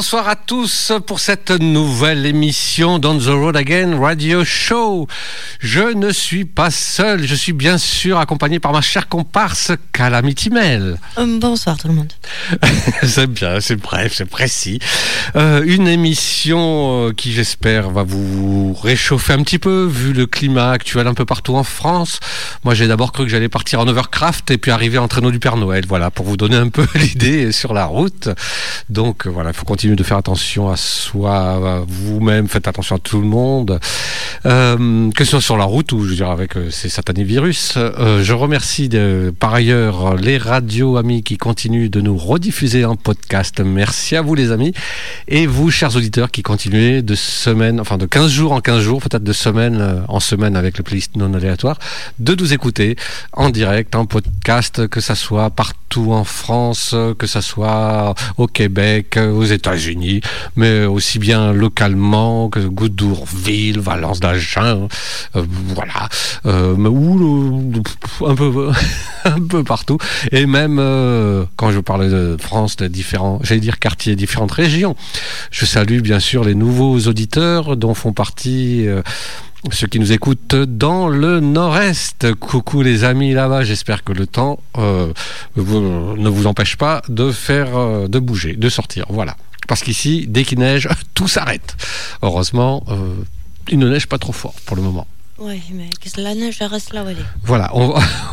Bonsoir à tous pour cette nouvelle émission d'On the Road Again Radio Show. Je ne suis pas seul, je suis bien sûr accompagné par ma chère comparse Calamity Mel. Euh, bonsoir tout le monde. c'est bien, c'est bref, c'est précis. Euh, une émission euh, qui j'espère va vous réchauffer un petit peu vu le climat actuel un peu partout en France. Moi j'ai d'abord cru que j'allais partir en overcraft et puis arriver en traîneau du Père Noël. Voilà, pour vous donner un peu l'idée sur la route. Donc voilà, il faut continuer de faire attention à soi, à vous-même, faites attention à tout le monde, euh, que ce soit sur la route ou je veux dire avec euh, ces satanés virus. je remercie par ailleurs les radios amis qui continuent de nous rediffuser en podcast. Merci à vous les amis et vous chers auditeurs qui continuez de semaine, enfin de 15 jours en 15 jours, peut-être de semaine en semaine avec le playlist non aléatoire, de nous écouter en direct, en podcast, que ça soit partout en France, que ça soit au Québec, aux États-Unis, mais aussi bien localement que Goudourville, Valence d'Agen, euh, voilà, euh, ou un peu, partout, et même euh, quand je parlais de France, de différents, j'allais dire quartiers, différentes régions. Je salue bien sûr les nouveaux auditeurs dont font partie ceux qui nous écoutent dans le nord-est. Coucou les amis là-bas, j'espère que le temps euh, ne vous empêche pas de faire, euh, de bouger, de sortir. Voilà. Parce qu'ici, dès qu'il neige, tout s'arrête. Heureusement, euh, il ne neige pas trop fort pour le moment. Oui, mais la neige reste là où elle est. Voilà, on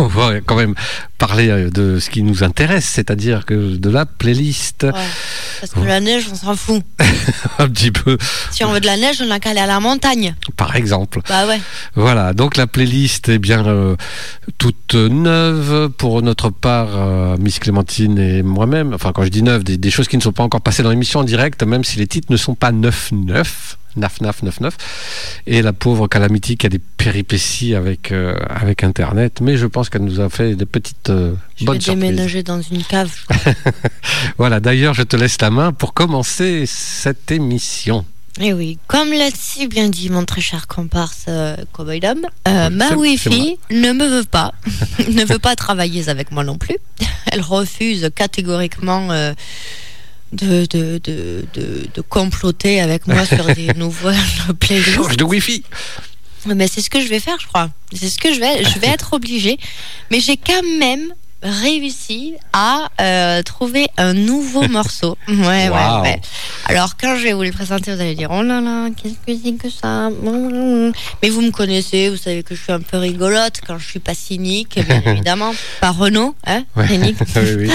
va, quand même parler euh, de ce qui nous intéresse, c'est-à-dire que de la playlist. parce que la neige, on s'en fout. Un petit peu. Si on veut de la neige, on a qu'à aller à la montagne. Par exemple. Bah ouais. Voilà, donc la playlist est bien euh, toute neuve pour notre part, euh, Miss Clémentine et moi-même. Enfin, quand je dis neuve, des, des, choses qui ne sont pas encore passées dans l'émission en direct, même si les titres ne sont pas neuf neuf. 9999 et la pauvre Calamity qui a des péripéties avec, euh, avec Internet, mais je pense qu'elle nous a fait des petites euh, bonnes je vais déménager dans une cave. voilà, d'ailleurs, je te laisse la main pour commencer cette émission. Et eh oui, comme l'a si bien dit mon très cher comparse euh, Cowboy euh, ma Wi-Fi ne me veut pas, ne veut pas travailler avec moi non plus. Elle refuse catégoriquement de, de, de, de, comploter avec moi sur des nouveaux playlists. Change de Wi-Fi. Mais c'est ce que je vais faire, je crois. C'est ce que je vais. Je vais être obligée. Mais j'ai quand même réussi à euh, trouver un nouveau morceau. Ouais, ouais, ouais. Alors, quand je vais vous le présenter, vous allez dire Oh là là, qu'est-ce que c'est que ça? Mais vous me connaissez, vous savez que je suis un peu rigolote quand je suis pas cynique, bien évidemment. Pas Renault, hein oui, oui.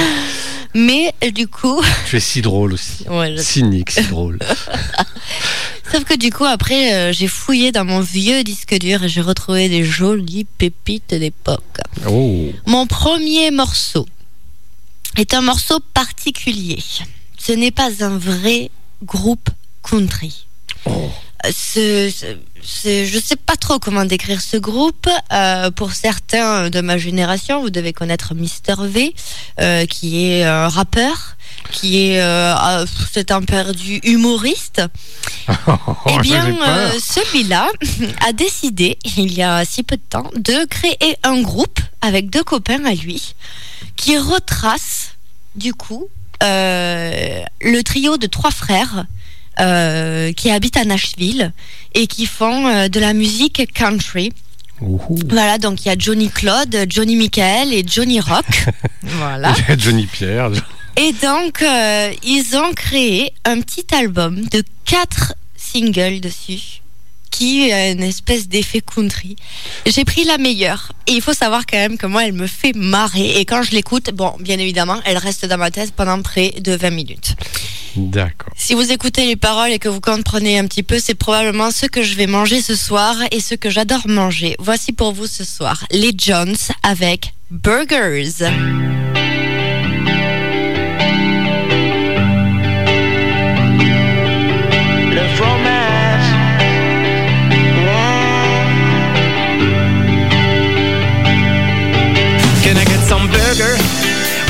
Mais du coup. Tu es si drôle aussi. Cynique, si drôle. Sauf que du coup, après, euh, j'ai fouillé dans mon vieux disque dur et j'ai retrouvé des jolies pépites d'époque. Oh. Mon premier morceau est un morceau particulier. Ce n'est pas un vrai groupe country. Oh ce, je ne sais pas trop comment décrire ce groupe. Euh, pour certains de ma génération, vous devez connaître Mister V, euh, qui est un rappeur, qui est euh, c'est un perdu humoriste. eh bien, celui-là a décidé, il y a si peu de temps, de créer un groupe avec deux copains à lui, qui retrace, du coup, le trio de trois frères euh, qui habitent à Nashville et qui font euh, de la musique country. Voilà, donc il y a Johnny Claude, Johnny Michael et Johnny Rock. voilà. Johnny Pierre. Et donc, euh, ils ont créé un petit album de quatre singles dessus a une espèce d'effet country. J'ai pris la meilleure. Et il faut savoir quand même que moi, elle me fait marrer. Et quand je l'écoute, bon, bien évidemment, elle reste dans ma tête pendant près de 20 minutes. D'accord. Si vous écoutez les paroles et que vous comprenez un petit peu, c'est probablement ce que je vais manger ce soir et ce que j'adore manger. Voici pour vous ce soir les Jones avec Burgers.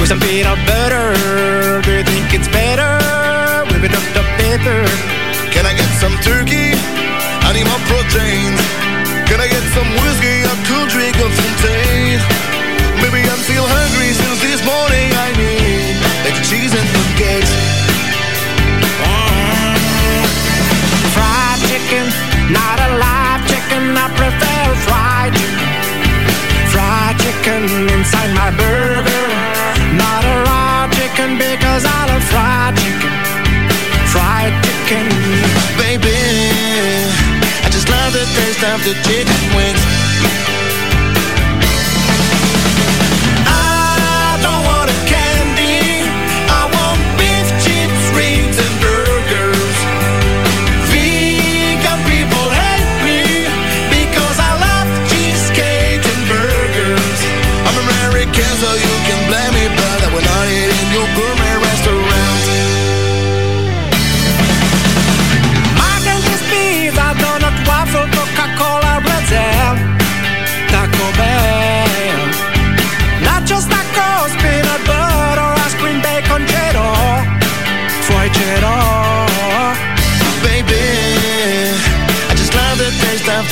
With some peanut butter? Do you think it's better with it up paper? Love the taste of the chicken wings.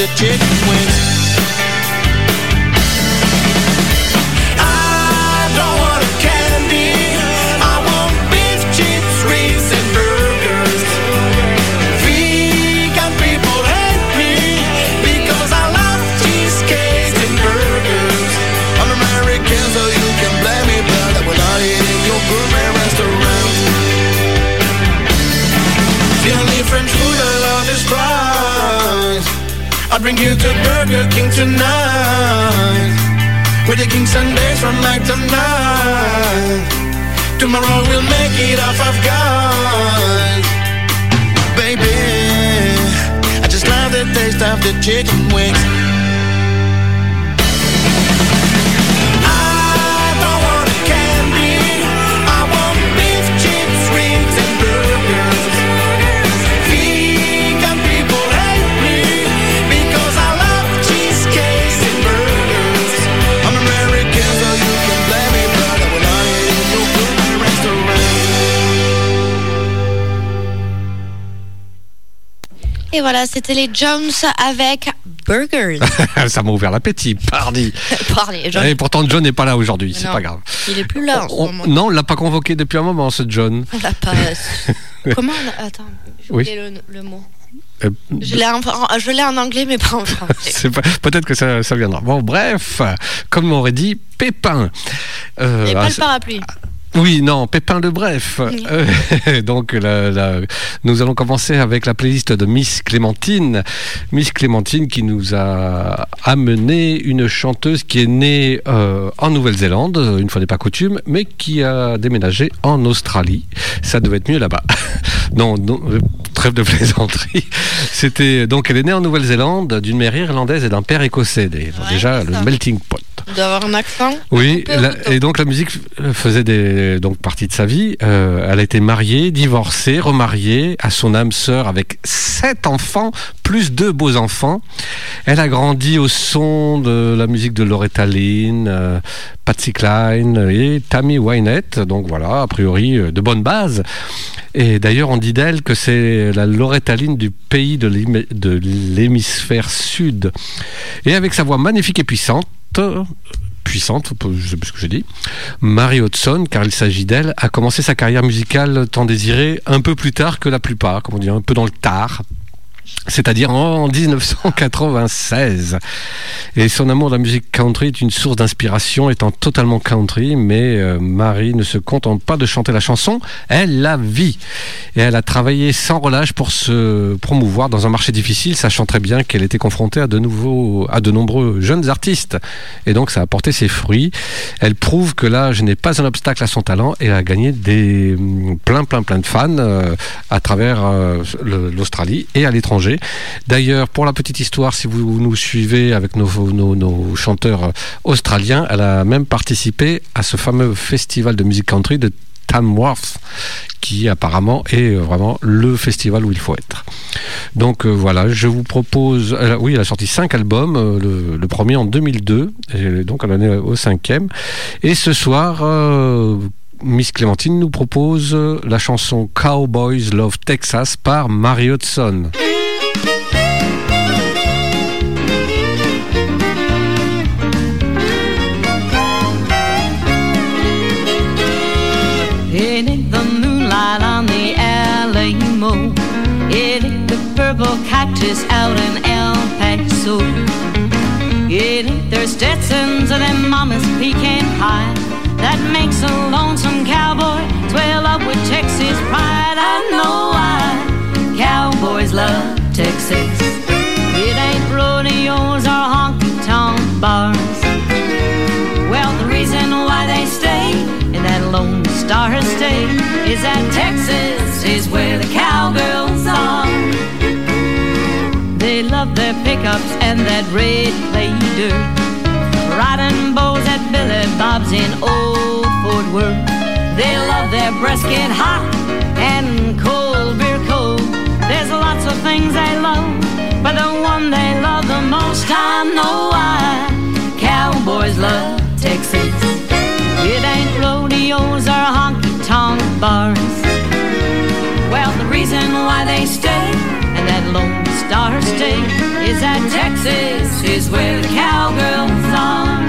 the chick when I'll bring you to Burger King tonight. We're taking Sundays from night to night. Tomorrow we'll make it off of God. Baby, I just love the taste of the chicken wings. Et voilà, c'était les Jones avec Burgers. Ça m'a ouvert l'appétit, pardi. pardi Et pourtant, John n'est pas là aujourd'hui, c'est pas grave. Il est plus là. En ce non, on l'a pas convoqué depuis un moment, ce John. On l'a pas. Comment Attends, j'ai oui. le, le mot. Euh, je l'ai en, en, anglais, mais pas en français. Peut-être que ça, ça, viendra. Bon, bref, comme on aurait dit, Pépin. Euh, Et pas le parapluie. Oui, non, Pépin de Bref. Euh, donc, nous allons commencer avec la playlist de Miss Clémentine. Miss Clémentine qui nous a amené une chanteuse qui est née euh, en Nouvelle-Zélande, une fois n'est pas coutume, mais qui a déménagé en Australie. Ça devait être mieux là-bas. non, non, trêve de plaisanterie. C'était donc elle est née en Nouvelle-Zélande d'une mère irlandaise et d'un père écossais. déjà le melting pot. D'avoir un accent. Oui, et donc la musique faisait des donc partie de sa vie. Euh, elle a été mariée, divorcée, remariée à son âme sœur avec sept enfants, plus deux beaux enfants. Elle a grandi au son de la musique de Loretta Lynn, euh, Patsy Cline et Tammy Wynette. Donc voilà, a priori euh, de bonnes bases. Et d'ailleurs, on dit d'elle que c'est la Loretta Lynn du pays de l'hémisphère sud. Et avec sa voix magnifique et puissante, puissante, je sais plus ce que j'ai dit. Mary Hudson, car il s'agit d'elle, a commencé sa carrière musicale tant désirée un peu plus tard que la plupart, comme on un peu dans le tard, c'est-à-dire en 1996. Et son amour de la musique country est une source d'inspiration, étant totalement country, mais euh, Marie ne se contente pas de chanter la chanson, elle la vit. Et elle a travaillé sans relâche pour se promouvoir dans un marché difficile, sachant très bien qu'elle était confrontée à de, nouveaux, à de nombreux jeunes artistes. Et donc ça a porté ses fruits. Elle prouve que l'âge n'est pas un obstacle à son talent et a gagné des mm, plein plein plein de fans euh, à travers euh, l'Australie et à l'étranger D'ailleurs, pour la petite histoire, si vous nous suivez avec nos, chanteurs australiens, elle a même participé à ce fameux festival de musique country de Tamworth, qui apparemment est vraiment le festival où il faut être. Donc euh, voilà, je vous propose. oui, elle a sorti cinq albums, euh, le, premier en 2002, et donc elle en est au cinquième. Et ce soir, euh, Miss Clémentine nous propose la chanson Cowboys Love Texas par Mary Hudson. Purple cactus out in El Paso. It their Stetsons and them mama's pecan pie that makes a lonesome cowboy swell up with Texas pride. I know why cowboys love Texas. It ain't rodeos or honky tonk bars. Well, the reason why they stay in that Lone Star State is that Texas is where the cowgirls and that red clay dirt. Riding bows at Billy Bob's in Old Fort Worth. They love their brisket hot and cold beer cold. There's lots of things they love, but the one they love the most, I know why. Cowboys love Texas. It ain't rodeos or honky tonk bars. Well, the reason why they stay star state is at Texas, is where the cowgirls are.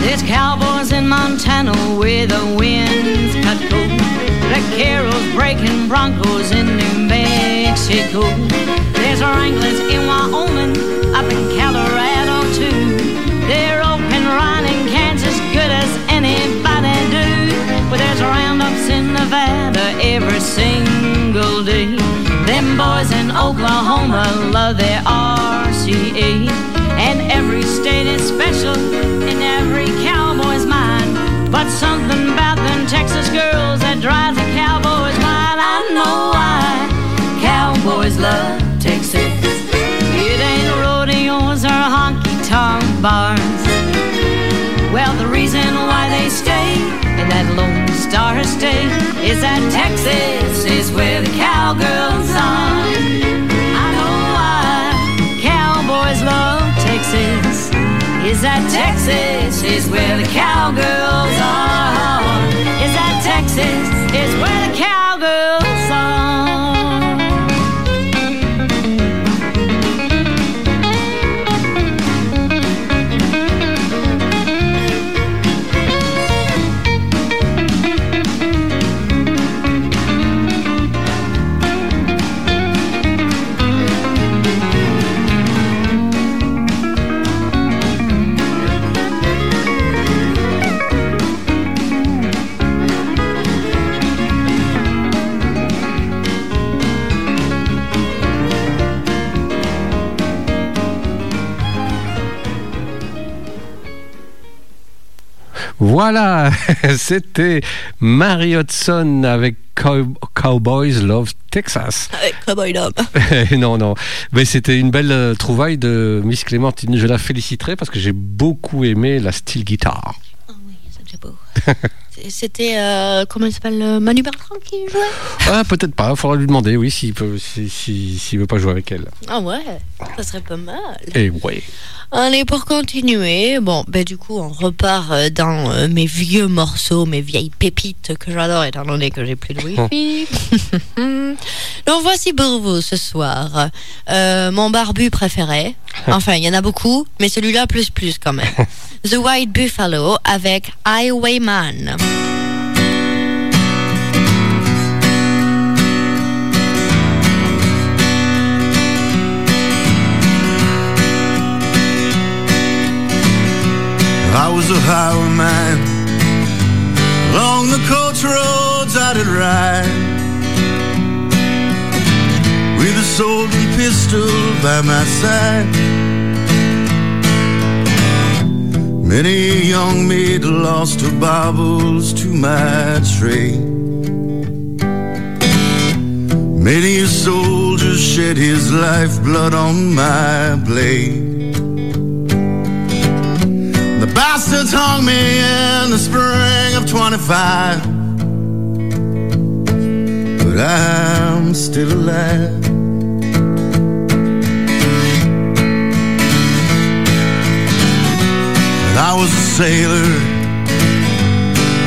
There's cowboys in Montana with a wind Carols breaking Broncos in New Mexico. There's wranglers in Wyoming, up in Colorado too. They're open run Kansas, good as anybody do. But there's roundups in Nevada every single day. Them boys in Oklahoma love their RCA. And every state is special in every cowboy's mind. But something about them Texas girls that drives cowboys love Texas. It ain't rodeos or honky tonk bars. Well, the reason why they stay in that Lone Star State is that Texas is where the cowgirls are. I know why cowboys love Texas. Is that Texas is where the cowgirls are? Is that Texas is where the cowgirls Voilà, c'était Mary Hudson avec Cowboys Love Texas. Avec Cowboy Love. non, non. Mais c'était une belle euh, trouvaille de Miss Clémentine. Je la féliciterai parce que j'ai beaucoup aimé la style guitare. Ah oui, c'est beau. C'était, euh, comment il s'appelle, euh, Manu Bertrand qui jouait? Ah, peut-être pas. Il faudra lui demander, oui, s'il si, si, veut pas jouer avec elle. Ah ouais, ça serait pas mal. Et eh ouais. Allez, pour continuer, bon, ben du coup, on repart euh, dans euh, mes vieux morceaux, mes vieilles pépites que j'adore, étant donné que j'ai plus de wifi. Donc voici pour vous ce soir euh, mon barbu préféré. Enfin, il y en a beaucoup, mais celui-là plus plus quand même. The White Buffalo avec Highwayman. Was a highwayman. Along the coach roads I did ride. With a and pistol by my side. Many a young maid lost her baubles to my trade Many a soldier shed his lifeblood on my blade Bastards hung me in the spring of 25. But I'm still alive. And I was a sailor.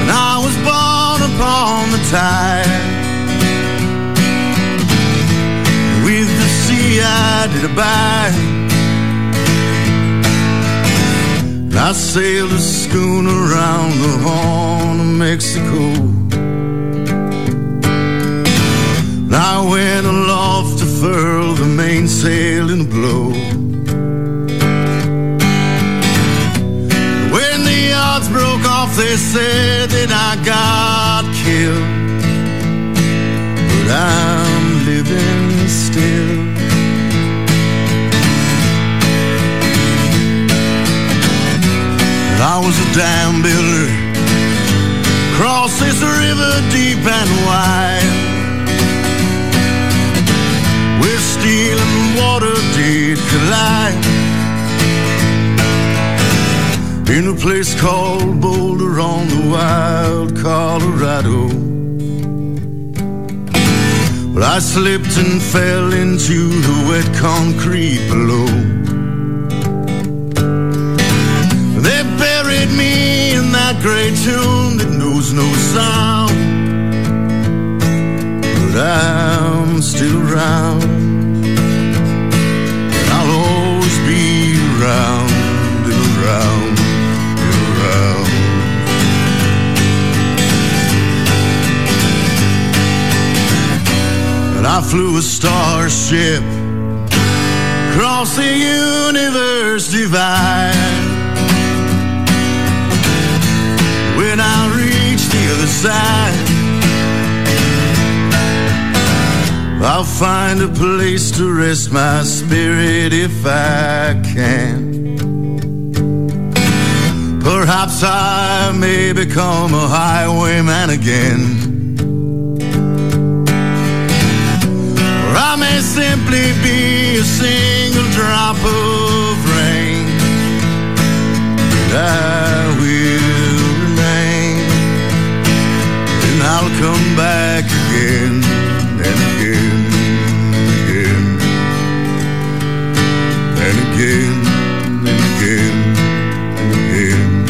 And I was born upon the tide. With the sea I did abide sailed a schooner around the Horn of Mexico. I went aloft to furl the mainsail in a blow. When the yards broke off, they said that I got killed. But I'm living still. I was a dam builder. Cross this river deep and wide. Where steel and water did collide. In a place called Boulder on the wild Colorado. Well, I slipped and fell into the wet concrete below. Me in that great tomb that knows no sound. But I'm still around, and I'll always be around and around and around. And I flew a starship across the universe divide. Other side. I'll find a place to rest my spirit if I can. Perhaps I may become a highwayman again. Or I may simply be a single drop of rain. But I will come back again and again and again and again and again and again.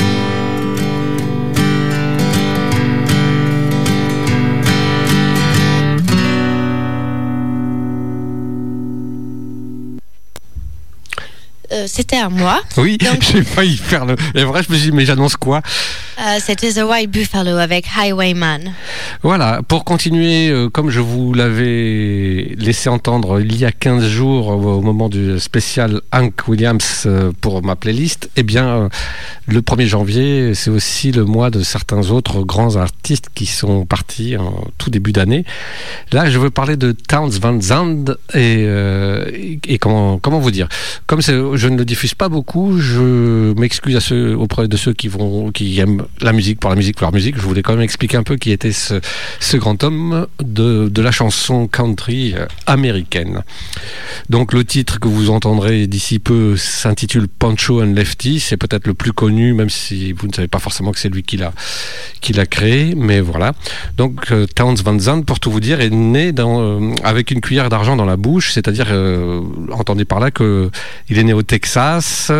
Euh, c'était à moi. Oui, j'ai failli faire le. Et vrai, je me suis dit, mais j'annonce quoi? Euh, C'était The White Buffalo avec Highwayman. Voilà, pour continuer, euh, comme je vous l'avais laissé entendre il y a 15 jours au moment du spécial Hank Williams pour ma playlist, eh bien, le 1er janvier, c'est aussi le mois de certains autres grands artistes qui sont partis en tout début d'année. Là, je veux parler de Towns Van Zandt et, et, comment, comment vous dire Comme je ne le diffuse pas beaucoup, je m'excuse auprès de ceux qui, vont, qui aiment la musique pour la musique pour la musique. Je voulais quand même expliquer un peu qui était ce, grand homme de, la chanson country américaine. Donc le titre que vous entendrez d'ici peu s'intitule Pancho and Lefty. C'est peut-être le plus connu même si vous ne savez pas forcément que c'est lui qui l'a créé, mais voilà. Donc euh, Towns Van Zandt, pour tout vous dire, est né euh, avec une cuillère d'argent dans la bouche, c'est-à-dire euh, entendez par là que il est né au Texas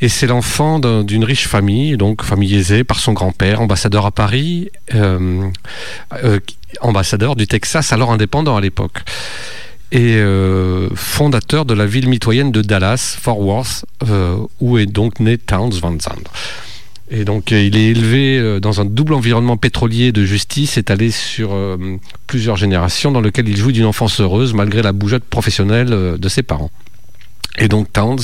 et c'est l'enfant d'une riche famille, donc famille aisée par son grand-père, ambassadeur à Paris, ambassadeur du Texas alors indépendant à l'époque et euh, fondateur de la ville mitoyenne de Dallas, Fort Worth, euh, où est donc né Towns Van Zandt. Et donc euh, il est élevé dans un double environnement pétrolier de justice étalé sur plusieurs générations dans lequel il joue d'une enfance heureuse malgré la bougeotte professionnelle de ses parents. Et donc Towns,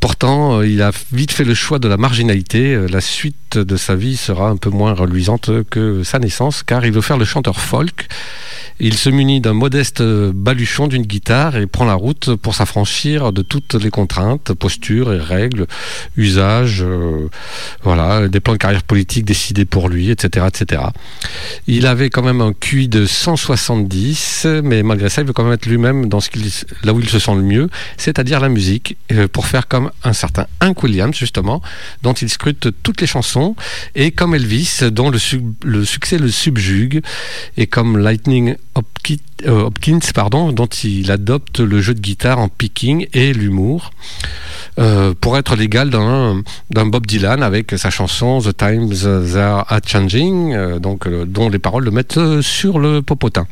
pourtant, il a vite fait le choix de la marginalité. La suite de sa vie sera un peu moins reluisante que sa naissance, car il veut faire le chanteur folk. Il se munit d'un modeste baluchon d'une guitare et prend la route pour s'affranchir de toutes les contraintes, postures et règles, usages, euh, voilà, des plans de carrière politique décidés pour lui, etc., etc. Il avait quand même un QI de 170, mais malgré ça, il veut quand même être lui-même dans ce qu'il, là où il se sent le mieux, c'est-à-dire la musique, pour faire comme un certain Hank Williams, justement, dont il scrute toutes les chansons, et comme Elvis, dont le succès le subjugue, et comme Lightning ob Hopkins Hopkins, pardon, dont il adopte le jeu de guitare en picking et l'humour. Euh, pour être légal d'un Bob Dylan avec sa chanson The Times Are Changing, euh, donc, euh, dont les paroles le mettent sur le popotin.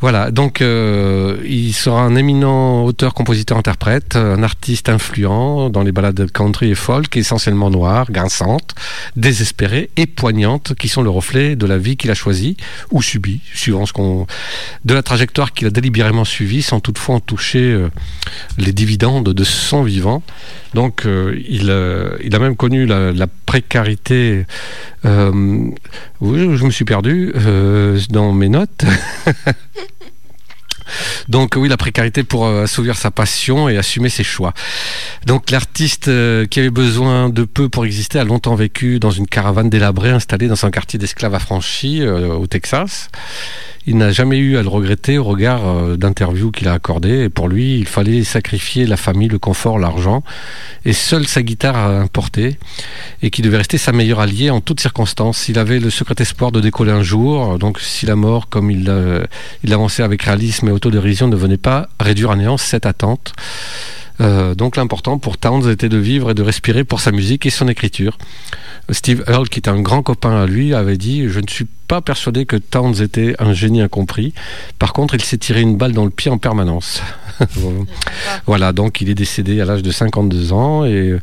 Voilà, donc il sera un éminent auteur, compositeur, interprète, un artiste influent dans les ballades country et folk, essentiellement noires, grinçantes, désespérées et poignantes, qui sont le reflet de la vie qu'il a choisie ou subie, suivant ce qu'on, trajectoire qu'il a délibérément suivie, sans toutefois en toucher les dividendes de son vivant. Donc euh, il, euh, il, a même connu la, précarité. Euh, oui, je me suis perdu dans mes notes. Donc oui, la précarité pour assouvir sa passion et assumer ses choix. Donc l'artiste qui avait besoin de peu pour exister a longtemps vécu dans une caravane délabrée installée dans un quartier d'esclaves affranchis au Texas il n'a jamais eu à le regretter au regard euh, d'interviews qu'il a accordées. Et pour lui, il fallait sacrifier la famille, le confort, l'argent, et seule sa guitare à importer, et qui devait rester sa meilleure alliée en toutes circonstances. Il avait le secret espoir de décoller un jour, donc si la mort, comme il, euh, il avançait avec réalisme et autodérision, ne venait pas réduire à néant cette attente. Euh, donc l'important pour Towns était de vivre et de respirer pour sa musique et son écriture. Steve Earle, qui était un grand copain à lui, avait dit Je ne suis pas persuadé que Towns était un génie incompris. Par contre, il s'est tiré une balle dans le pied en permanence. voilà, donc il est décédé à l'âge de 52 ans et euh,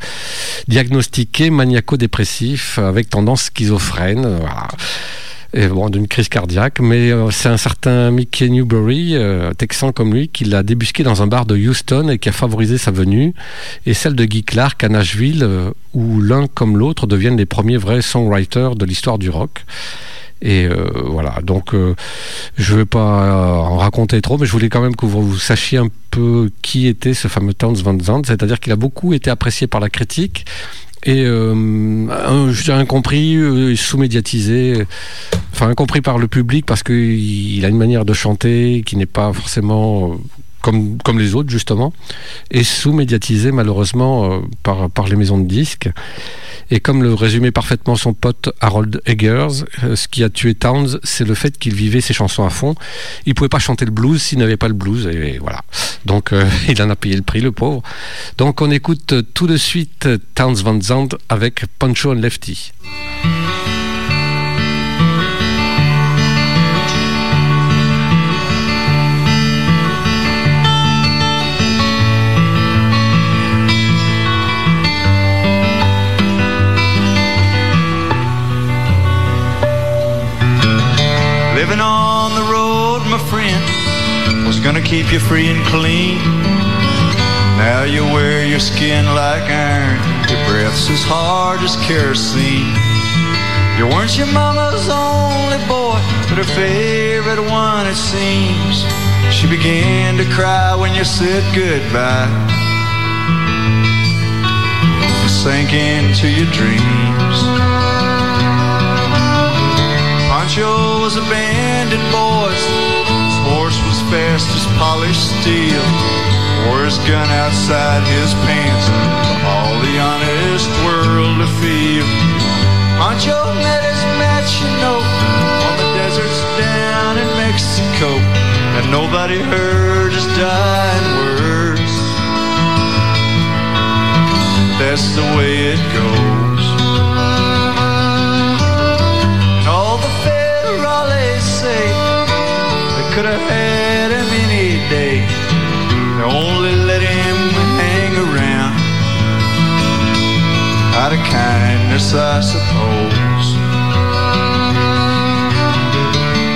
diagnostiqué maniaco-dépressif avec tendance schizophrène. Voilà et bon, d'une crise cardiaque, mais euh, c'est un certain Mickey Newbury, euh, texan comme lui, qui l'a débusqué dans un bar de Houston et qui a favorisé sa venue, et celle de Guy Clark à Nashville, euh, où l'un comme l'autre deviennent les premiers vrais songwriters de l'histoire du rock. Et voilà, donc je ne vais pas en raconter trop, mais je voulais quand même que vous, sachiez un peu qui était ce fameux Towns Van Zandt, c'est-à-dire qu'il a beaucoup été apprécié par la critique, et euh, j'ai incompris, euh, sous-médiatisé, enfin incompris par le public parce qu'il a une manière de chanter qui n'est pas forcément euh, comme, comme les autres justement, et sous-médiatisé malheureusement euh, par, par les maisons de disques. Et comme le résumait parfaitement son pote Harold Eggers, euh, ce qui a tué Towns, c'est le fait qu'il vivait ses chansons à fond. Il pouvait pas chanter le blues s'il n'avait pas le blues, et voilà. Donc euh, il en a payé le prix, le pauvre. Donc on écoute tout de suite Towns Van Zandt avec Pancho and Lefty. Keep you free and clean. Now you wear your skin like iron, your breath's as hard as kerosene. You weren't your mama's only boy, but her favorite one, it seems. She began to cry when you said goodbye. You Sank into your dreams. Pancho was a bandit, boys. His horse fast as polished steel. Wore his gun outside his pants for all the honest world to feel. Pancho met his match, you know, on the deserts down in Mexico. And nobody heard his dying words. That's the way it goes. Out of kindness, I suppose.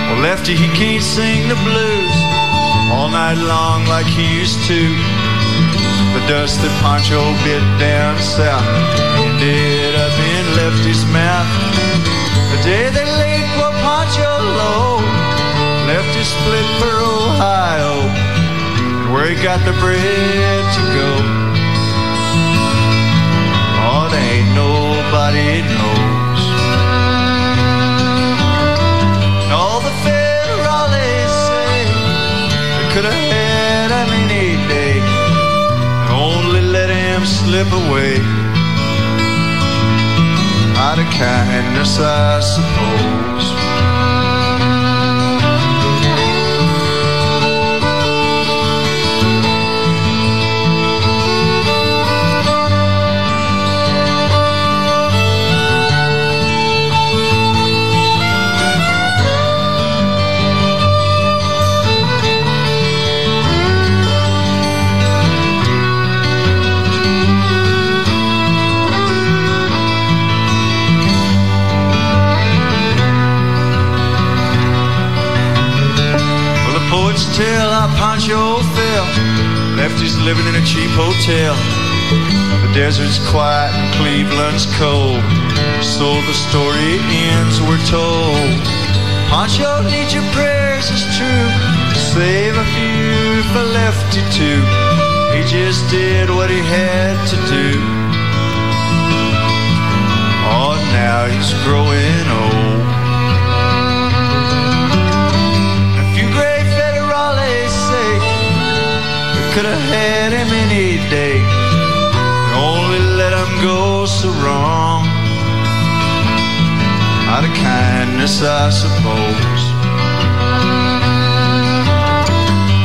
Well, Lefty, he can't sing the blues all night long like he used to. The dust that Pancho bit down south ended up in Lefty's mouth. The day they laid poor Pancho low Lefty split for Ohio, and where he got the bread to go. There ain't nobody knows. And all the federales say they could have had him any day, and only let him slip away. Out of kindness, I suppose. How Pancho fell. Lefty's living in a cheap hotel. The desert's quiet and Cleveland's cold. So the story ends, we're told. Pancho needs your prayers, it's true. Save a few for Lefty too. He just did what he had to do. Oh, now he's growing old. Go so wrong. Out of kindness, I suppose.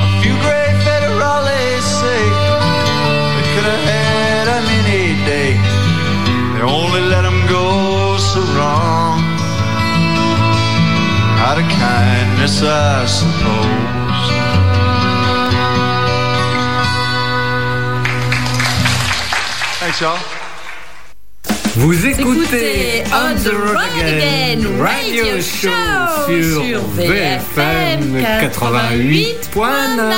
A few gray federales say they could have had him any day. They only let him go so wrong. Out of kindness, I suppose. Thanks, y'all. Vous Écoutez On the Road Again Radio Show sur VFM 88.9.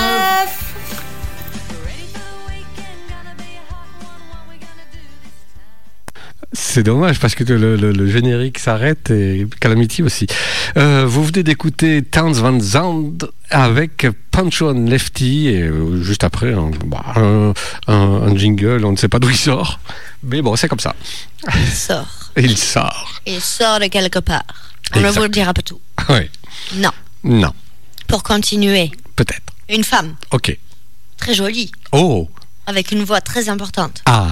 C'est dommage parce que le, le- le générique s'arrête et Calamity aussi. Euh, vous venez d'écouter Towns Van Zandt avec Pancho and Lefty et euh, juste après un, bah, un- un- un jingle, on ne sait pas d'où il sort, mais bon c'est comme ça. Il sort. Il sort. Il sort de quelque part. On ne vous le dira pas tout. Oui, Non. non, Pour continuer, peut-être. une femme Ok. très jolie, Oh, avec une voix très importante. ah,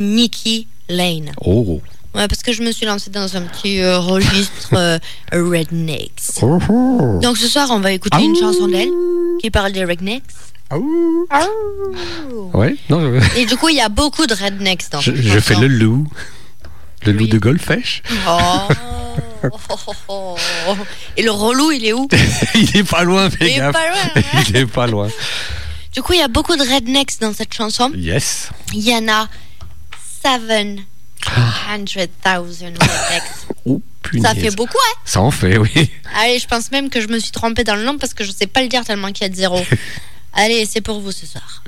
Nikki Lane. oh, Ouais, parce que je me suis lancée dans un petit euh, registre euh, rednecks. oh, oh. Donc ce soir, on va écouter une chanson d'elle qui parle des rednecks. Ouais, non, je, Et du coup, il y a beaucoup de rednecks dans je, cette je fais le loup. Le loup Oui. de Golfech. Oh. Et le relou, il est où? Il est pas loin, fais Il est pas loin, il est pas loin. Du coup, il y a beaucoup de rednecks dans cette chanson. Yes. Il y en a 700,000 rednecks. Oh, punaise. Ça fait beaucoup, hein Ça en fait, oui. Allez, je pense même que je me suis trompée dans le nom parce que je sais pas le dire tellement qu'il y a de zéro. Allez, c'est pour vous ce soir.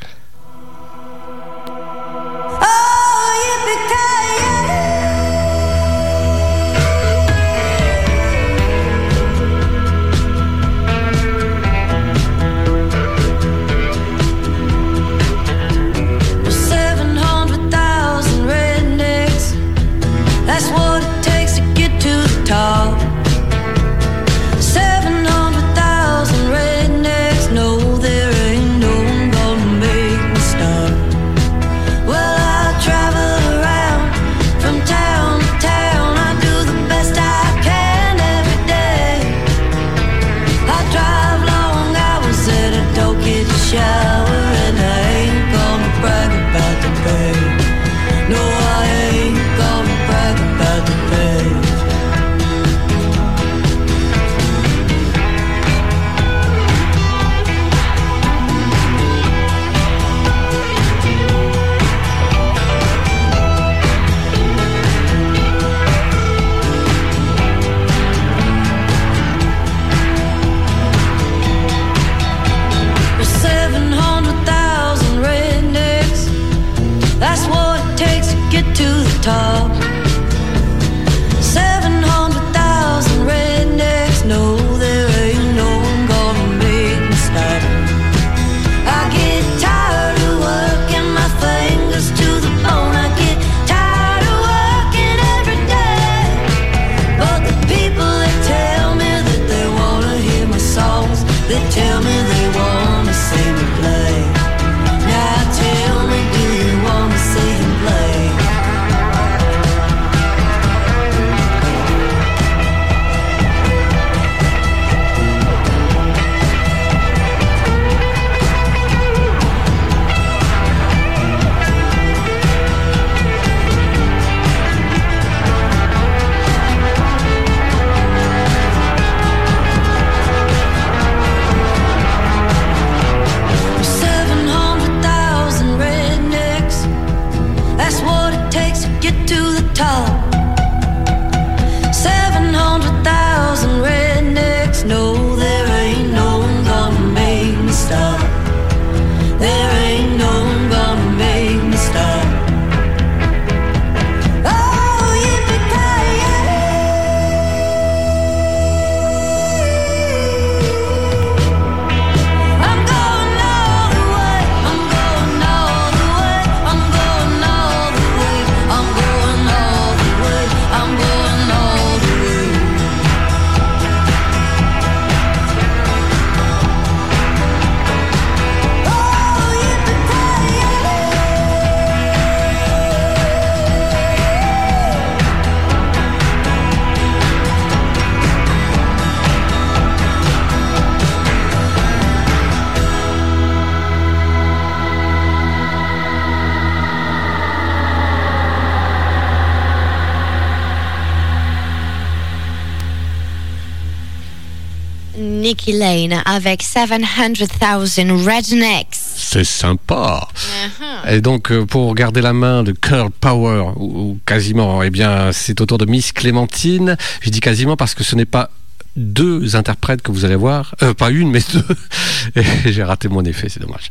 Lane avec 700,000 Rednecks. C'est sympa. Et donc, euh, pour garder la main de Curl Power, ou, ou quasiment, eh bien, c'est au tour de Miss Clémentine. Je dis quasiment parce que ce n'est pas deux interprètes que vous allez voir, euh, pas une mais deux. J'ai raté mon effet, c'est dommage.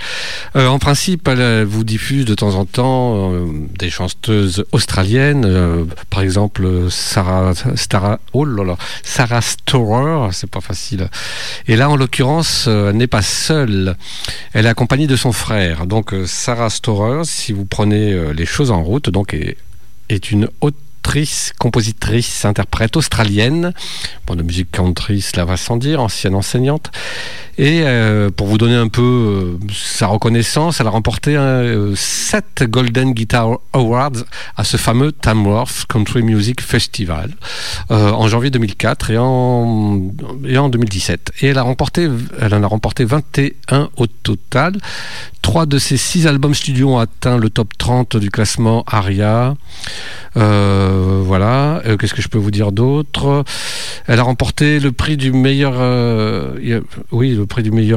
Euh, en principe, elle, vous diffuse de temps en temps euh, des chanteuses australiennes, par exemple Sarah, Stara, oh Sarah Storer, c'est pas facile. Et là, en l'occurrence, elle n'est pas seule. Elle est accompagnée de son frère. Donc, Sarah Storer, si vous prenez les choses en route, donc est, une compositrice, interprète australienne. Bon, de musique country, cela va sans dire, ancienne enseignante. Et euh, pour vous donner un peu euh, sa reconnaissance, elle a remporté euh, sept Golden Guitar Awards à ce fameux Tamworth Country Music Festival euh, en janvier 2004 et en, et en 2017. Et elle, a remporté, elle en a remporté 21 au total. Trois de ses six albums studio ont atteint le top 30 du classement ARIA. Euh, voilà. Euh, Qu'est-ce que je peux vous dire d'autre? Elle a remporté le prix du meilleur, euh,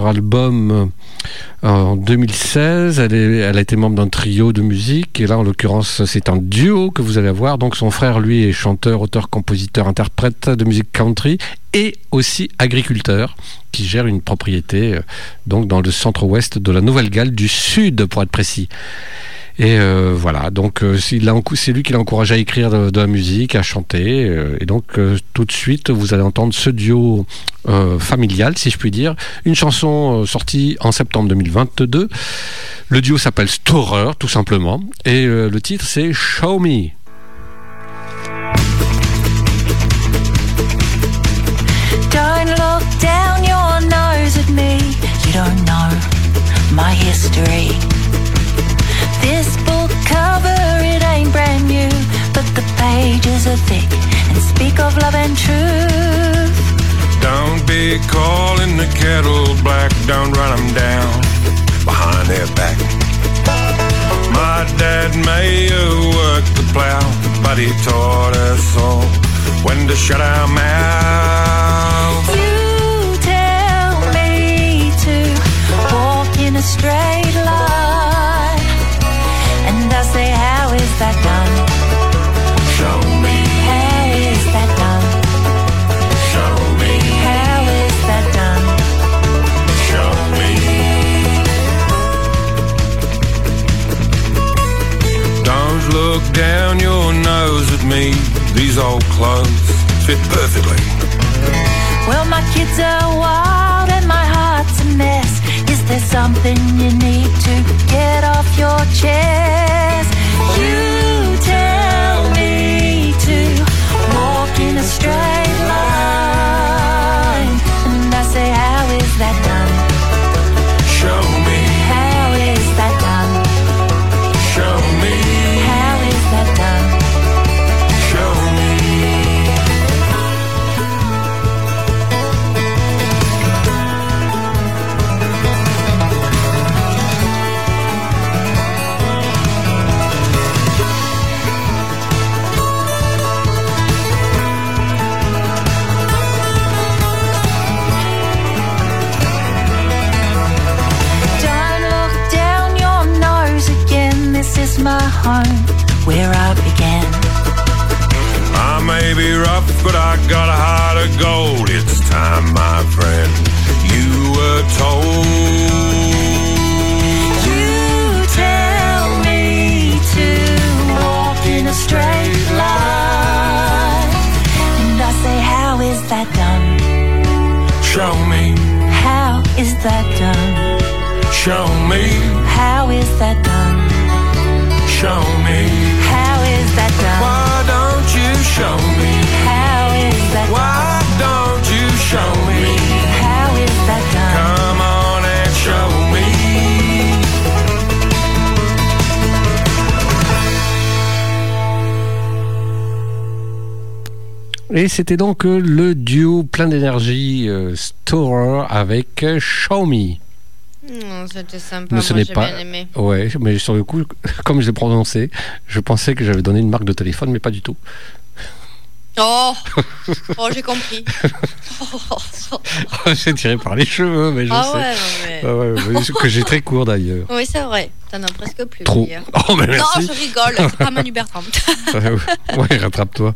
album euh, en 2016. Elle, a été membre d'un trio de musique et là, en l'occurrence, c'est un duo que vous allez voir. Donc, son frère, lui, est chanteur, auteur, compositeur, interprète de musique country et aussi agriculteur qui gère une propriété euh, donc dans le centre-ouest de la Nouvelle-Galles du Sud, pour être précis. Et euh, voilà, donc euh, c'est lui qui l'a encouragé à écrire de, la musique, à chanter. et donc tout de suite, vous allez entendre ce duo euh, familial, si je puis dire. Une chanson euh, sortie en septembre 2022. Le duo s'appelle Storer, tout simplement. Et euh, le titre, c'est Show Me. Don't look down your nose at me. You don't know my history. This book cover, it ain't brand new, but the pages are thick and speak of love and truth. Don't be calling the kettle black, don't run 'em down behind their back. My dad may have worked the plow, but he taught us all when to shut our mouths. You tell me to walk in a straight down your nose at me. These old clothes fit perfectly. Well, my kids are wild and my heart's a mess. Is there something you need to get off your chest? You tell me to walk in a straight line. Home where I began. I may be rough, but I got a heart of gold. It's time, my friend. You were told. You tell me to walk in a straight line. And I say, How is that done? Show me, How is that done? show me, Et c'était donc euh, le duo plein d'énergie euh, Storer avec euh, Show Me. Non, c'était sympa. Mais ce n'est pas- bien aimé. Ouais, mais sur le coup, comme je l'ai prononcé, je pensais que j'avais donné une marque de téléphone, mais pas du tout. Oh, oh j'ai compris. J'ai tiré par les cheveux, mais je Ah sais. ouais, mais- Ah ouais, que j'ai très court d'ailleurs. Oui, c'est vrai. T'en as presque plus. Trop. Oh, mais Non, je rigole, c'est pas Manu Bertrand. ouais, rattrape-toi.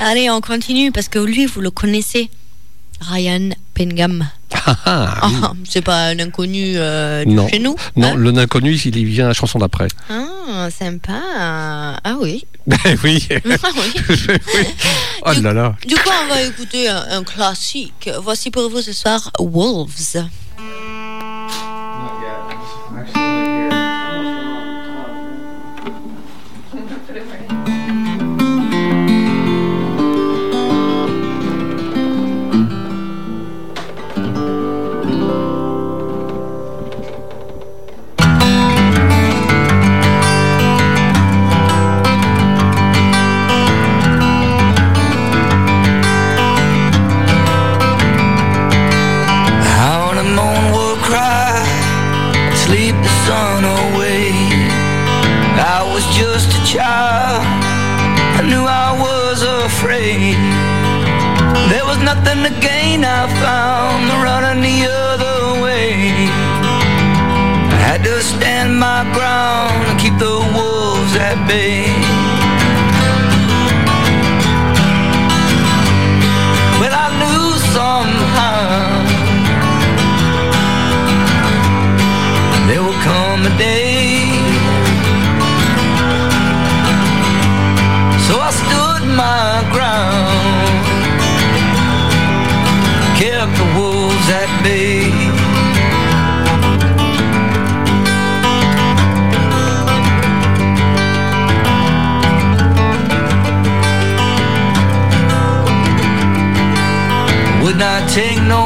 Allez, on continue parce que lui, vous le connaissez. Ryan Pengham. Ah, ah, oui. Ah, c'est pas un inconnu euh, de Non. chez nous. Non, hein le inconnu, il vient à la chanson d'après. Ah, sympa. Ah oui. oui. Ah oui. Oh là là. Du coup, on va écouter un, un classique. Voici pour vous ce soir Wolves. Nothing to gain, I found running the other way. I had to stand my ground and keep the wolves at bay. Take no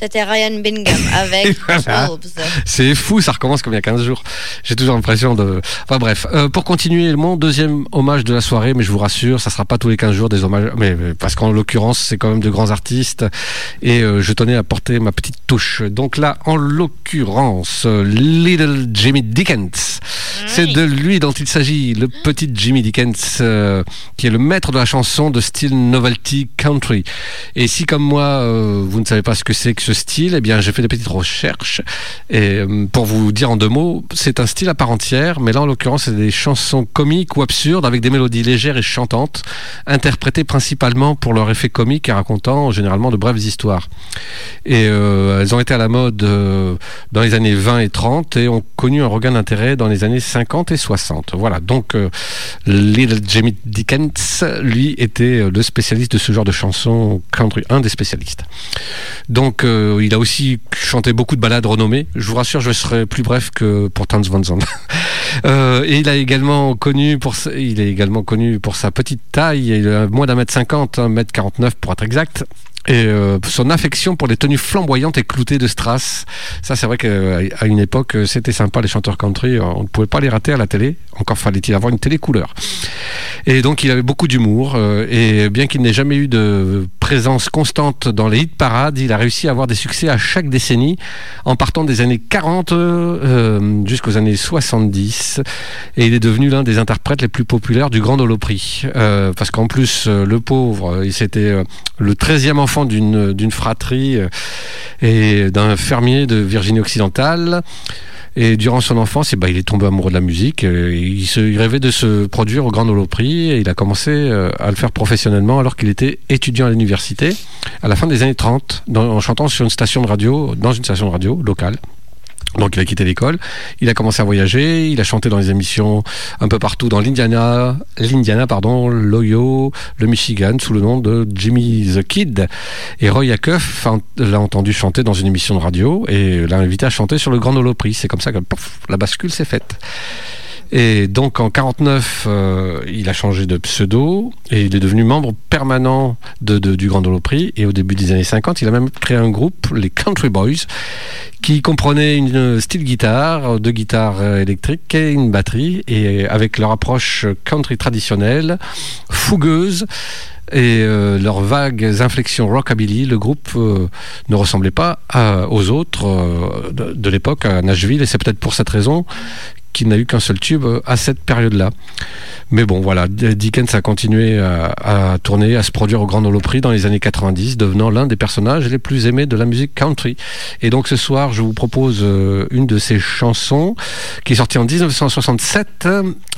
C'était Ryan Bingham avec Wolves. C'est fou, ça recommence comme il y a 15 jours. J'ai toujours l'impression de... Enfin bref, euh, pour continuer, mon deuxième hommage de la soirée, mais je vous rassure, ça sera pas tous les 15 jours des hommages, mais mais parce qu'en l'occurrence, c'est quand même de grands artistes, et euh, je tenais à porter ma petite touche. Donc là, en l'occurrence, Little Jimmy Dickens, c'est de lui dont il s'agit, le petit Jimmy Dickens, euh, qui est le maître de la chanson de style novelty country. Et si comme moi, vous ne savez pas ce que c'est que ce style, eh bien j'ai fait des petites recherches. Et euh, pour vous dire en deux mots, c'est un style à part entière, mais là en l'occurrence c'est des chansons comiques ou absurdes avec des mélodies légères et chantantes, interprétées principalement pour leur effet comique et racontant généralement de brèves histoires. Et euh, elles ont été à la mode euh, dans les années 20 et 30 et ont connu un regain d'intérêt dans les années 50 et 60. Voilà, donc euh, Little Jimmy Dickens, lui, était le spécialiste de ce genre de chansons country, un des spécialistes. Donc euh, il a aussi chanté beaucoup de ballades renommées. Je vous rassure, je serai plus bref que pour Towns Van Zandt. Euh, et il a également connu pour il est également connu pour sa petite taille, il a moins d'un mètre cinquante, un mètre quarante-neuf pour être exact. Et euh, son affection pour les tenues flamboyantes et cloutées de strass. Ça, c'est vrai qu'à une époque, c'était sympa, les chanteurs country. On ne pouvait pas les rater à la télé. Encore fallait-il avoir une télé couleur. Et donc, il avait beaucoup d'humour. et bien qu'il n'ait jamais eu de présence constante dans les hit parades, il a réussi à avoir des succès à chaque décennie, en partant des années 40 euh, jusqu'aux années 70. Et il est devenu l'un des interprètes les plus populaires du Grand Ole Prix. Euh, parce qu'en plus, euh, le pauvre, il c'était euh, le 13e enfant d'une fratrie et d'un fermier de Virginie occidentale. Et durant son enfance, eh ben, il est tombé amoureux de la musique. Il, il rêvait de se produire au Grand Ole Prix et il a commencé à le faire professionnellement alors qu'il était étudiant à l'université à la fin des années 30 dans- en chantant sur une station de radio, dans une station de radio locale. Donc il a quitté l'école, il a commencé à voyager, il a chanté dans les émissions un peu partout dans l'Indiana, l'Indiana pardon, l'Ohio, le Michigan sous le nom de Jimmy the Kid. Et Roy Acuff l'a entendu chanter dans une émission de radio et l'a invité à chanter sur le Grand Ole Prix. C'est comme ça que la bascule s'est faite. Et donc en 49, euh, il a changé de pseudo et il est devenu membre permanent de, du Grand Ole Prix. Et au début des années 50, il a même créé un groupe, les Country Boys, qui comprenait une style guitare, deux guitares euh, électriques et une batterie. Et avec leur approche country traditionnelle, fougueuse, et euh, leurs vagues inflexions rockabilly, le groupe euh, ne ressemblait pas à- aux autres euh, de l'époque à Nashville, et c'est peut-être pour cette raison qu'il n'a eu qu'un seul tube euh, à cette période-là. Mais bon, voilà, Dickens a continué à, tourner, à se produire au Grand Prix dans les années 90, devenant l'un des personnages les plus aimés de la musique country. Et donc ce soir, je vous propose euh, une de ses chansons qui est sortie en 1967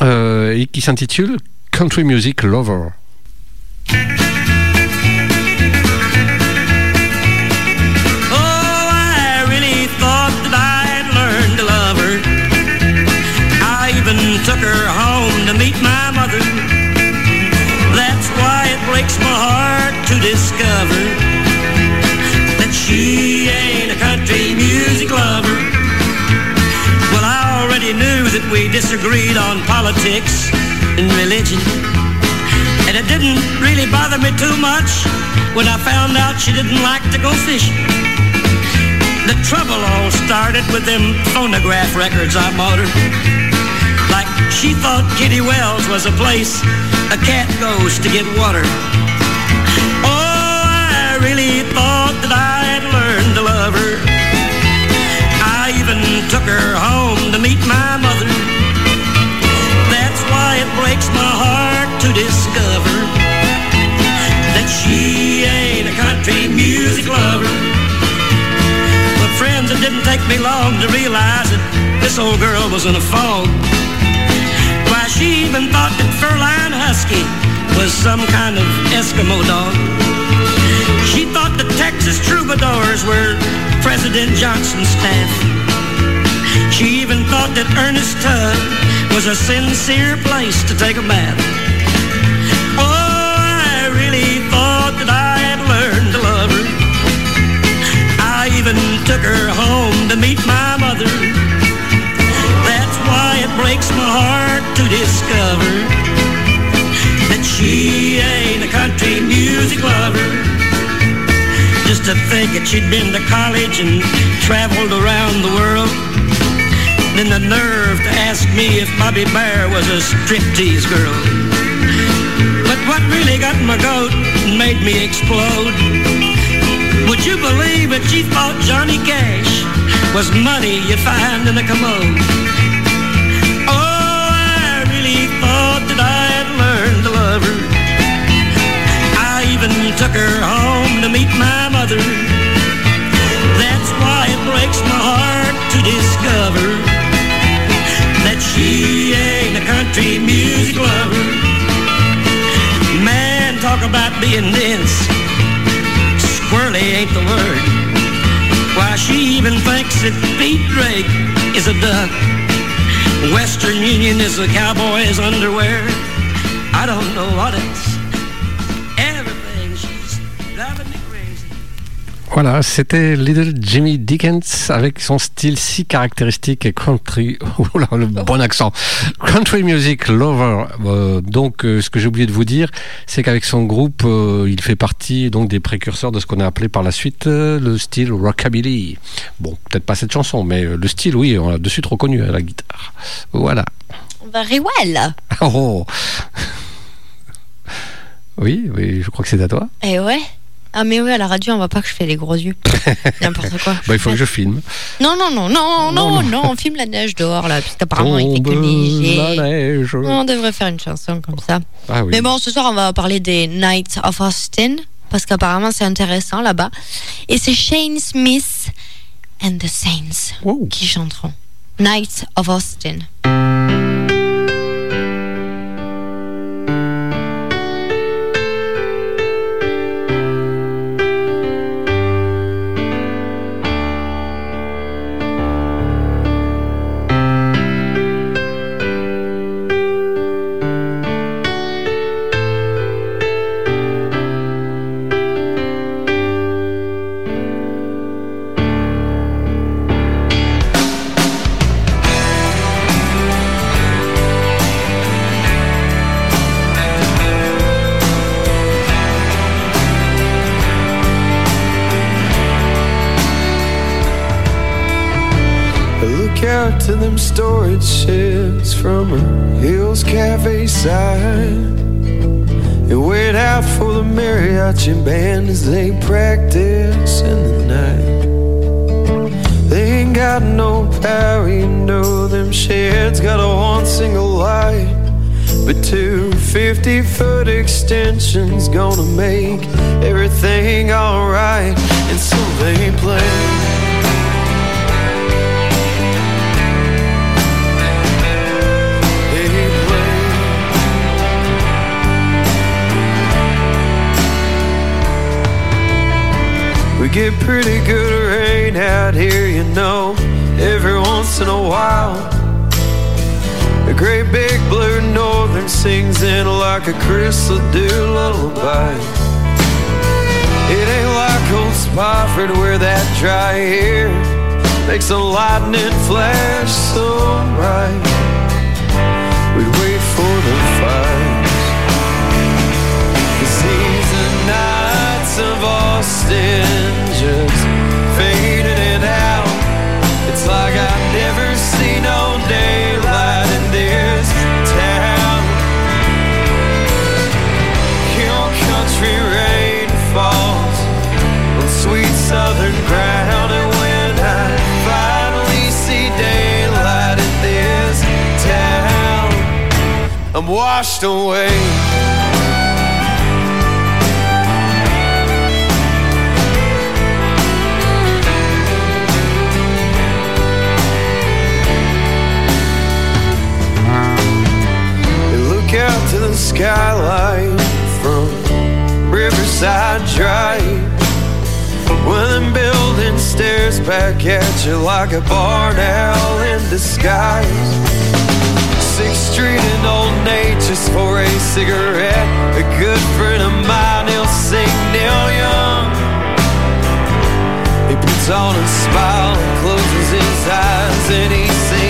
euh, et qui s'intitule Country Music Lover. Disagreed on politics and religion. And it didn't really bother me too much when I found out she didn't like to go fishing. The trouble all started with them phonograph records I bought her. Like she thought Kitty Wells was a place a cat goes to get water. Oh, I really thought that I'd learned to love her. I even took her home why it breaks my heart to discover that she ain't a country music lover. But friends, it didn't take me long to realize that this old girl was in a fog. Why, she even thought that Furline Husky was some kind of Eskimo dog. She thought the Texas troubadours were President Johnson's staff. She even thought that Ernest Tubb was a sincere place to take a bath. Oh, I really thought that I had learned to love her. I even took her home to meet my mother. That's why it breaks my heart to discover that she ain't a country music lover. Just to think that she'd been to college and traveled around the world. Then the nerve to ask me if Bobby Bear was a striptease girl. But what really got my goat and made me explode? Would you believe that she thought Johnny Cash was money you'd find in a commode? About being. Squirrely ain't the word. Why, she even thinks that Pete Drake is a duck. Western Union is a cowboy's underwear. I don't know what else. Voilà, c'était Little Jimmy Dickens avec son style si caractéristique et country. Oh là, le bon accent. Country music lover. Euh, donc, euh, ce que j'ai oublié de vous dire, c'est qu'avec son groupe, euh, il fait partie donc des précurseurs de ce qu'on a appelé par la suite le style rockabilly. Bon, peut-être pas cette chanson, mais le style, oui, on l'a de suite reconnu à la guitare. Voilà. Very well. Oh. Oui, oui, je crois que c'est à toi. Eh ouais. Ah mais oui, à la radio, on voit pas que je fais les gros yeux. N'importe quoi. Bah, il faut que je filme. Non, non, non, non, non, non, on filme la neige dehors là, puisqu'apparemment il fait que neiger. la neige. On devrait faire une chanson comme ça. Ah oui. Mais bon, ce soir, on va parler des Knights of Austin, parce qu'apparemment, c'est intéressant là-bas. Et c'est Shane Smith and the Saints Wow. qui chanteront. Knights of Austin. Mariachi band as they practice in the night. They ain't got no power, you know them sheds got a one single light. But two 50 foot extensions gonna make everything alright. And so they play. We get pretty good rain out here, you know, every once in a while. A great big blue northern sings in like a crystal dew lullaby. It ain't like old Spofford where that dry air makes the lightning flash so bright. We'd wait of Austin just fading it out. It's like I've never seen no daylight in this town. Your country rain falls on sweet southern ground, and when I finally see daylight in this town, I'm washed away. The skyline from Riverside Drive. When them buildings stares back at you like a barn owl in disguise. Sixth Street and Old Nature's for a cigarette. A good friend of mine, he'll sing Neil Young. He puts on a smile and closes his eyes and he sings,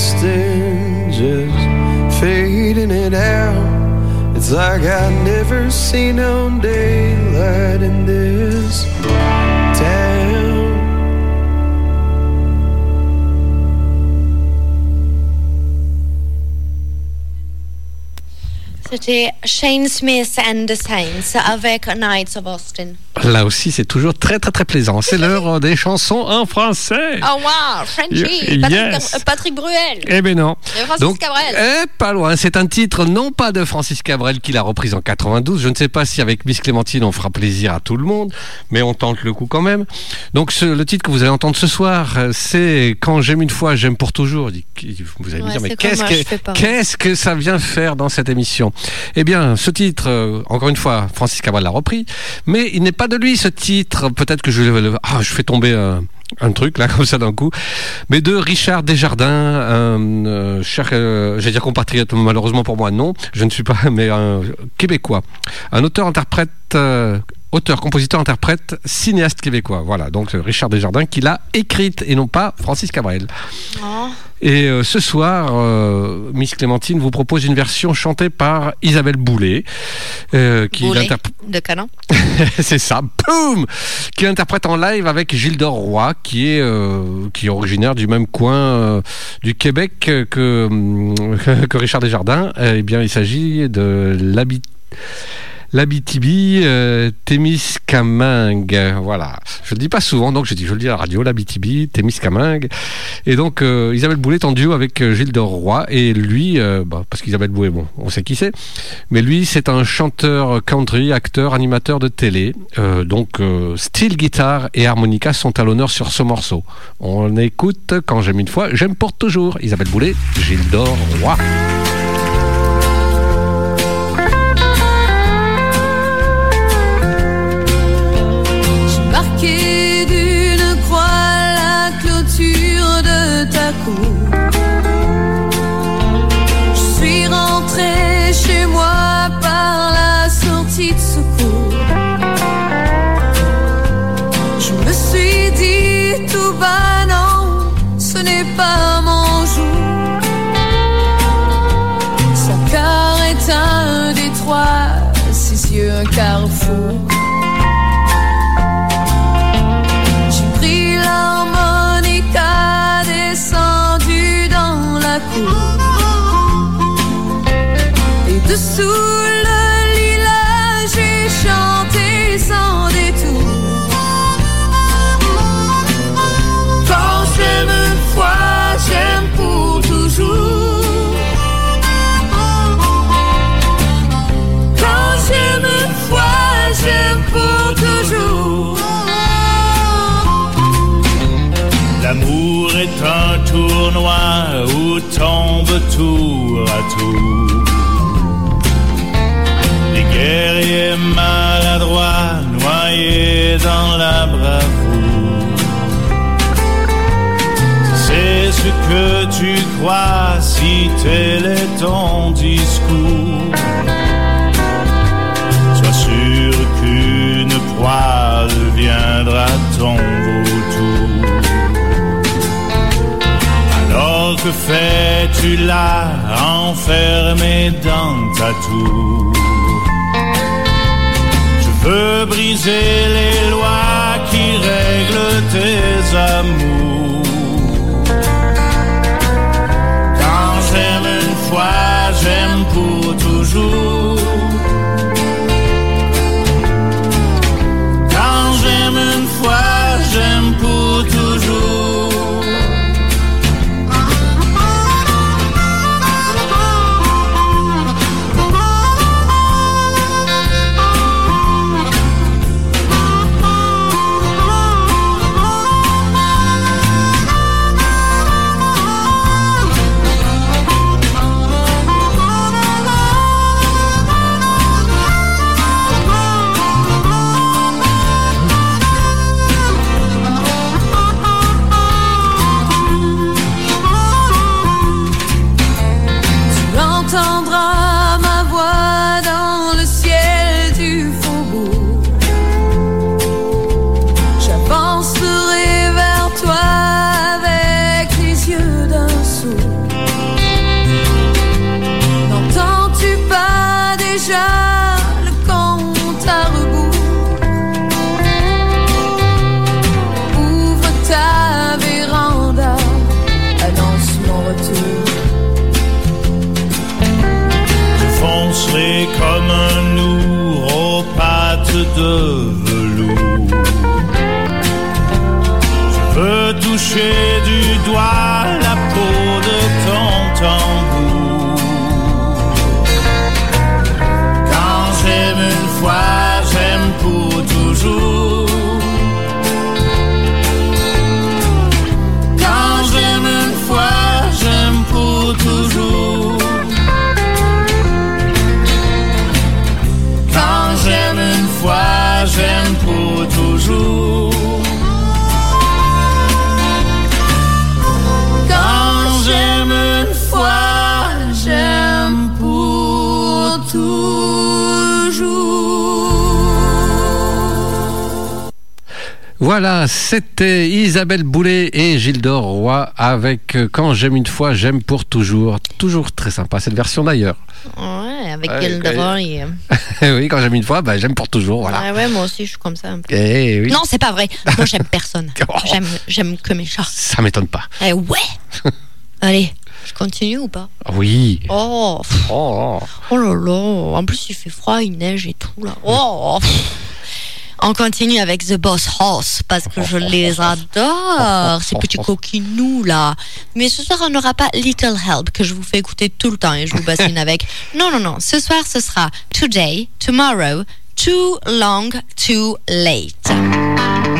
nights just fading it out. It's like I never seen no daylight in this town. C'était Shane Smith and the Saints avec Nights of Austin. Là aussi, c'est toujours très très très plaisant. C'est l'heure des chansons en français. Oh wow, Frenchy, Patrick, yes. Patrick Bruel. Eh ben non. Et Francis Donc, Cabrel. eh, pas loin. C'est un titre non pas de Francis Cabrel qui l'a reprise en 92. Je ne sais pas si avec Miss Clémentine on fera plaisir à tout le monde, mais on tente le coup quand même. Donc ce- le titre que vous allez entendre ce soir, c'est Quand j'aime une fois, j'aime pour toujours. Vous allez me dire, mais qu'est-ce que, ça vient faire dans cette émission? Eh bien, ce titre, euh, encore une fois, Francis Cabrel l'a repris, mais il n'est pas de lui ce titre. Peut-être que je, ah, fais tomber un, un truc là comme ça d'un coup, mais de Richard Desjardins, un euh, cher, euh, j'allais dire compatriote, malheureusement pour moi non, je ne suis pas, mais un québécois, un auteur-interprète. Auteur, compositeur, interprète, cinéaste québécois. Voilà, donc euh, Richard Desjardins qui l'a écrite et non pas Francis Cabrel. Oh. Et euh, ce soir, euh, Miss Clémentine vous propose une version chantée par Isabelle Boulet, euh, qui de canon. c'est ça, boum Qui interprète en live avec Gilles Roy, qui est, qui est originaire du même coin du Québec que, que Richard Desjardins. Eh bien, il s'agit de l'habit. L'Abitibi euh, Témiscamingue, voilà. Je le dis pas souvent, donc je dis, le dis à la radio, l'Abitibi Témiscamingue. Et donc euh, Isabelle Boulet est en duo avec euh, Gilles de et lui, euh, bah, parce qu'Isabelle Boulet, bon, on sait qui c'est, mais lui c'est un chanteur country, acteur, animateur de télé. Donc style guitare et harmonica sont à l'honneur sur ce morceau. On écoute quand j'aime une fois, j'aime pour toujours. Isabelle Boulet, Gilles de. kiss tournoi où tombe tour à tour. Les guerriers maladroits noyés dans la bravoure. C'est ce que tu crois si tel est ton discours. Sois sûr qu'une proie deviendra ton Que fais-tu là, enfermé dans ta tour Je veux briser les lois qui règlent tes amours. Voilà, c'était Isabelle Boulet et Gildor Roy avec euh, Quand j'aime une fois, j'aime pour toujours. Toujours très sympa cette version d'ailleurs. Ouais, avec ouais, Gildor Roy. Euh. Oui, quand j'aime une fois, bah, j'aime pour toujours. Voilà. Ah ouais, moi aussi, je suis comme ça. Un peu. Eh non, c'est pas vrai. Moi, j'aime personne. Oh. J'aime que mes chats. Ça m'étonne pas. Eh ouais. Allez. Je continue ou pas? Oui. Oh. oh. Oh là là. En plus, il fait froid, il neige et tout là. Oh. On continue avec The Boss Hoss parce que je les adore, ces petits coquinous là. Mais ce soir, on n'aura pas Little Help que je vous fais écouter tout le temps et je vous bassine avec. Non, non, non. Ce soir, ce sera Today, Tomorrow, Too Long, Too Late.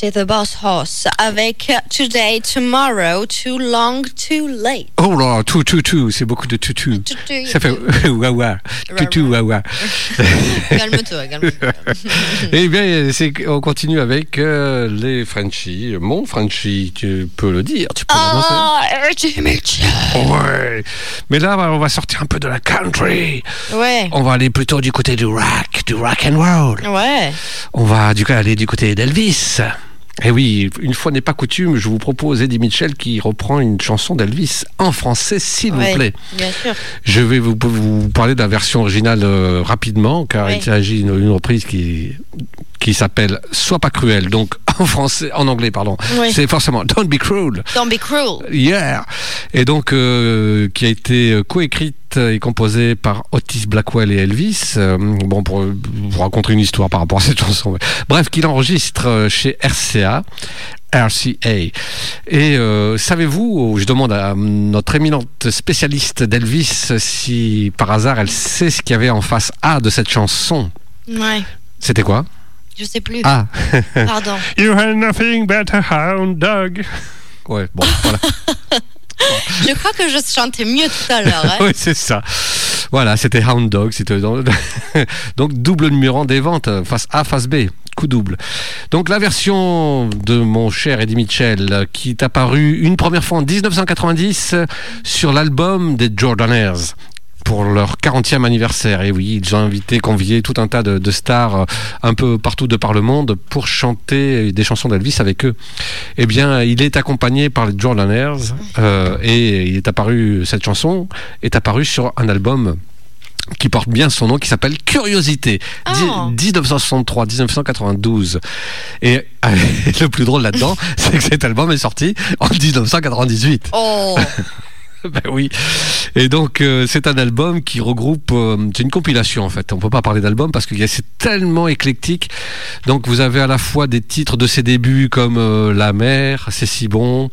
C'était The Boss Horse avec Today, Tomorrow, Too Long, Too Late. Oh là, tout, tout, tout, c'est beaucoup de tout, tout. Tout, tout. Ça fait wawa, tout, tout, wawa. Calme-toi, calme-toi. Eh bien, c'est- on continue avec euh, les Frenchies. Mon Frenchie, tu peux le dire, tu peux l'annoncer. Ah, Mitchell. Ouais. Mais là, on va sortir un peu de la country. Ouais. On va aller plutôt du côté du rock, du rock and roll. Ouais. On va du coup aller du côté d'Elvis. Et oui, une fois n'est pas coutume, je vous propose Eddie Mitchell qui reprend une chanson d'Elvis en français, s'il Ouais, vous plaît. Bien sûr. Je vais vous, vous parler de la version originale euh, rapidement, car il s'agit d'une d'une reprise qui, qui s'appelle Sois pas cruel. Donc en français, en anglais, pardon. Oui. C'est forcément Don't be cruel. Don't be cruel. Yeah. Et donc, euh, qui a été euh, coécrite et composée par Otis Blackwell et Elvis. Euh, bon, pour vous raconter une histoire par rapport à cette chanson. Bref, qu'il enregistre chez RCA. RCA. Et euh, savez-vous, je demande à notre éminente spécialiste d'Elvis si par hasard elle sait ce qu'il y avait en face A de cette chanson? Ouais. C'était quoi? Je sais plus. Ah Pardon. You had nothing but a hound dog. Ouais, bon, voilà. Je crois que je chantais mieux tout à l'heure. hein. oui, c'est ça. Voilà, c'était Hound Dog. C'était dans- donc double numéro des ventes, euh, face A, face B, coup double. Donc la version de mon cher Eddie Mitchell, euh, qui est apparue une première fois en 1990 euh, sur l'album des Jordaners pour leur 40e anniversaire. Et oui, ils ont invité, convié tout un tas de, de stars euh, un peu partout de par le monde pour chanter des chansons d'Elvis avec eux. Eh bien, il est accompagné par les Jordaners euh, et il est apparu, cette chanson est apparue sur un album qui porte bien son nom, qui s'appelle Curiosité, Di- 1963-1992. Et euh, le plus drôle là-dedans, c'est que cet album est sorti en 1998. Oh. Ben oui. Et donc euh, c'est un album qui regroupe, euh, c'est une compilation en fait. On peut pas parler d'album parce que c'est tellement éclectique. Donc vous avez à la fois des titres de ses débuts comme euh, La mer, C'est si bon,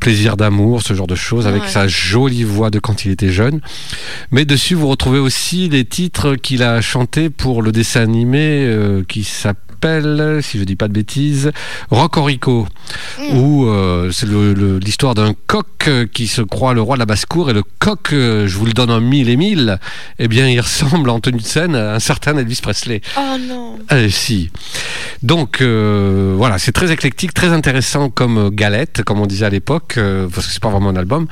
Plaisir d'amour, ce genre de choses avec Ouais. sa jolie voix de quand il était jeune. Mais dessus vous retrouvez aussi des titres qu'il a chantés pour le dessin animé qui s'appelle, si je dis pas de bêtises, Rocorico, où euh, c'est l'histoire d'un coq qui se croit le roi de la basse-cour et le coq, euh, je vous le donne en mille et mille, eh bien il ressemble en tenue de scène à un certain Elvis Presley. Oh non. Eh, si. Donc euh, voilà, c'est très éclectique, très intéressant comme euh, galette, comme on disait à l'époque, euh, parce que c'est pas vraiment un album.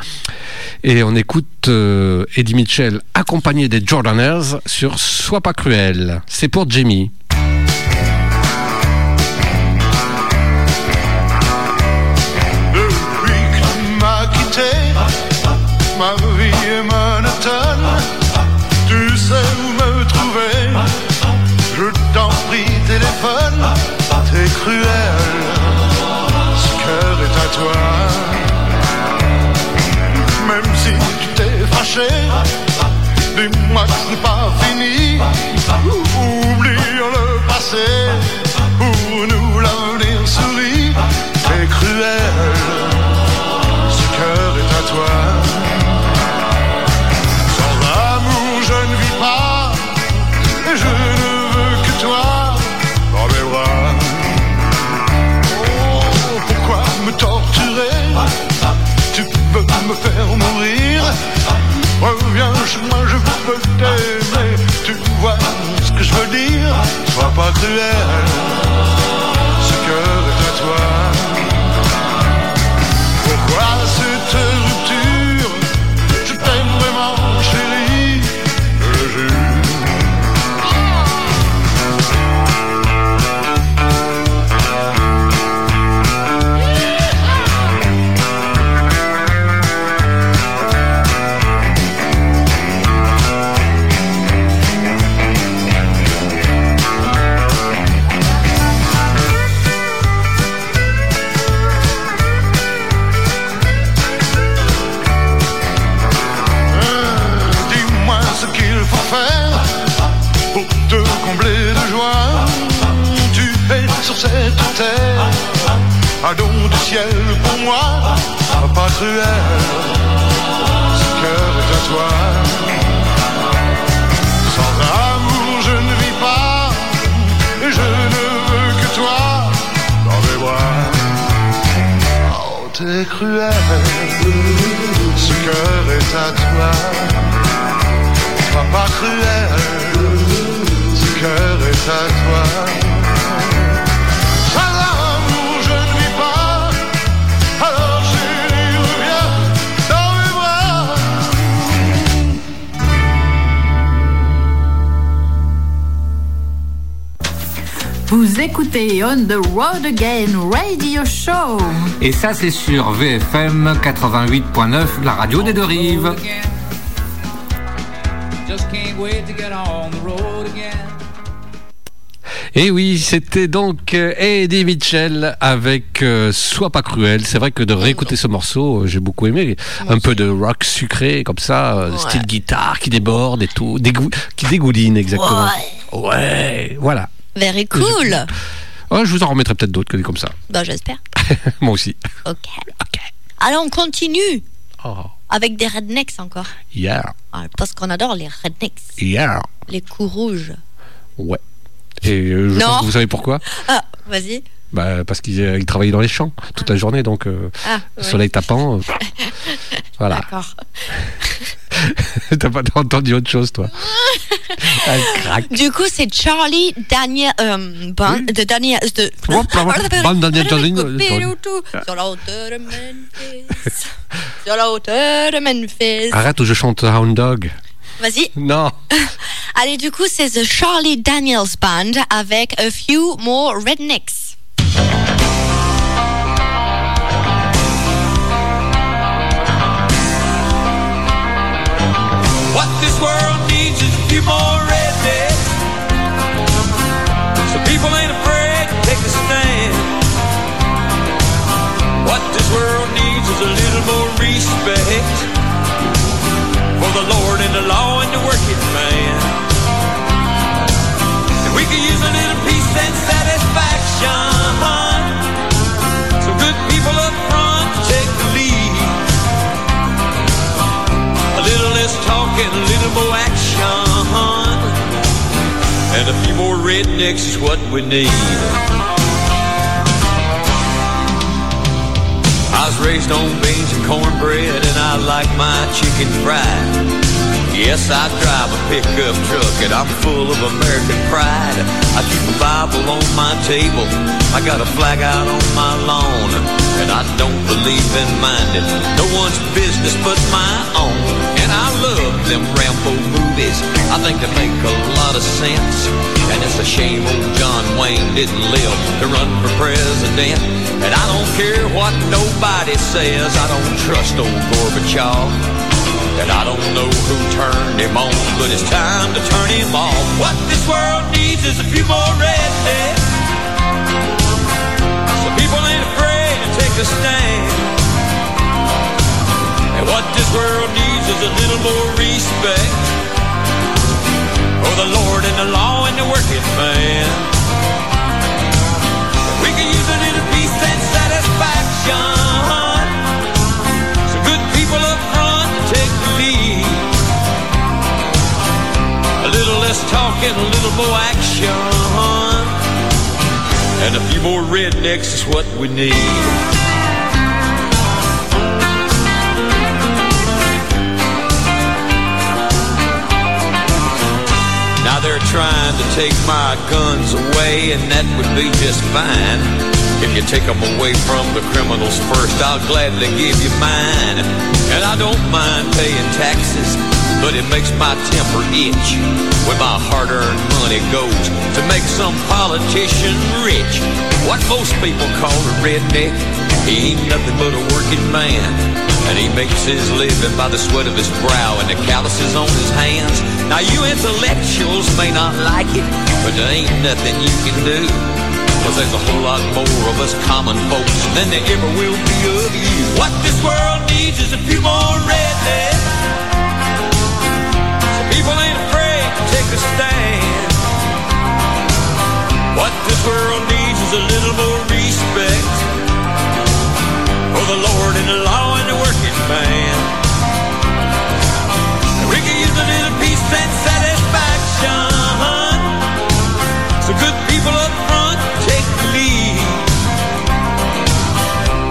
Et on écoute euh, Eddie Mitchell accompagné des Jordaners sur Sois pas cruel. C'est pour Jamie. Cruel, ce cœur est à toi. Même si tu t'es fâché, dis-moi que ce n'est pas fini. On the Road Again Radio Show. Et ça, c'est sur VFM 88.9, la radio des deux rives. Just can't wait to get on the road again. Et oui, c'était donc euh, Eddie Mitchell avec euh, Sois pas cruel. C'est vrai que de réécouter ce morceau, euh, j'ai beaucoup aimé. Un peu de rock sucré comme ça, euh, style guitare qui déborde et tout, dégou- qui dégouline exactement. Ouais, voilà. Very cool. Oh, je vous en remettrai peut-être d'autres que des comme ça. Bah, j'espère. Moi aussi. Ok. Alors, on continue Oh, avec des rednecks encore. yeah, Ah, Parce qu'on adore les rednecks. yeah. Les coups rouges. Ouais. Et euh, je Non. pense que vous savez pourquoi Ah, vas-y. bah, Parce qu'ils euh, ils travaillaient dans les champs toute la journée, donc euh, Ah, soleil tapant. euh, voilà. D'accord. T'as pas entendu autre chose, toi. Du coup, c'est Charlie Daniel. Euh, Band, de Daniel. De... Daniel Charlie. Sur la hauteur de Memphis. Sur la hauteur de Memphis. Arrête ou je chante Hound Dog. Vas-y. Non. Allez, du coup, c'est The Charlie Daniels Band avec A Few More Rednecks. What this world needs is a few more people ain't afraid to take a stand. What this world needs is a little more respect for the Lord and the law and the working man. And we could use a little peace and satisfaction. So good people up front take the lead. A little less talk and a little more action. And a few more rednecks is what we need. I was raised on beans and cornbread and I like my chicken fried. Yes, I drive a pickup truck and I'm full of American pride. I keep a Bible on my table. I got a flag out on my lawn. And I don't believe in minding no one's business but my own. And I love them Rambo movies. I think they make a lot of sense. And it's a shame old John Wayne didn't live to run for president. And I don't care what nobody says. I don't trust old Gorbachev. And I don't know who turned him on, but it's time to turn him off. What this world needs is a few more rednecks. So people ain't afraid to take a stand. And what this world needs is a little more respect for the Lord and the law and the working man. We can use a little peace and satisfaction. A little less talk and a little more action. And a few more rednecks is what we need. Now they're trying to take my guns away, and that would be just fine. If you take them away from the criminals first, I'll gladly give you mine. And I don't mind paying taxes, but it makes my temper itch when my hard-earned money goes to make some politician rich. What most people call a redneck, he ain't nothing but a working man. And he makes his living by the sweat of his brow and the calluses on his hands. Now you intellectuals may not like it, but there ain't nothing you can do. Cause there's a whole lot more of us common folks than there ever will be of you. What this world needs is a few more rednecks. a stand. What this world needs is a little more respect for the Lord and the law and the working man. We can use a little peace and satisfaction. So good people up front take the lead.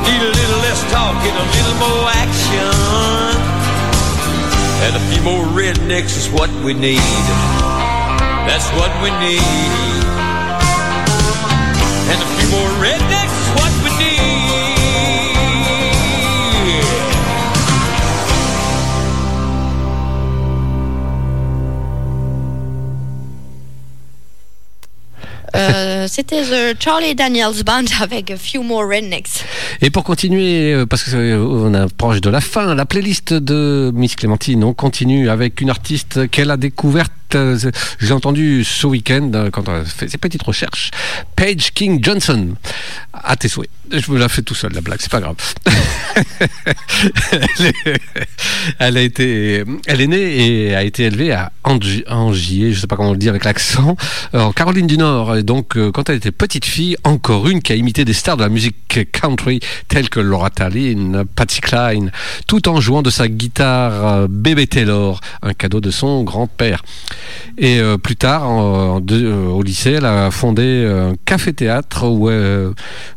Need a little less talk and a little more action. And a few more rednecks is what we need. That's what we need. And a few more rednecks is what we need. Euh, C'était The Charlie Daniels Band avec A Few More Rednecks. Et pour continuer, euh, parce qu'on approche de la fin, la playlist de Miss Clémentine, on continue avec une artiste qu'elle a découverte. Euh, J'ai entendu ce week-end euh, quand on a fait ses petites recherches. Paige King Johnson. À tes souhaits. Je me la fais tout seul, la blague, c'est pas grave. elle, est, a été, elle est née et a été élevée à Angi- Angier, je sais pas comment le dit avec l'accent, euh, en Caroline du Nord. Et donc, quand elle était petite fille, encore une qui a imité des stars de la musique country telles que Laura Tallinn, Patsy Cline, tout en jouant de sa guitare Bébé Taylor, un cadeau de son grand-père. Et euh, plus tard, euh, au lycée, elle a fondé euh, un café-théâtre où,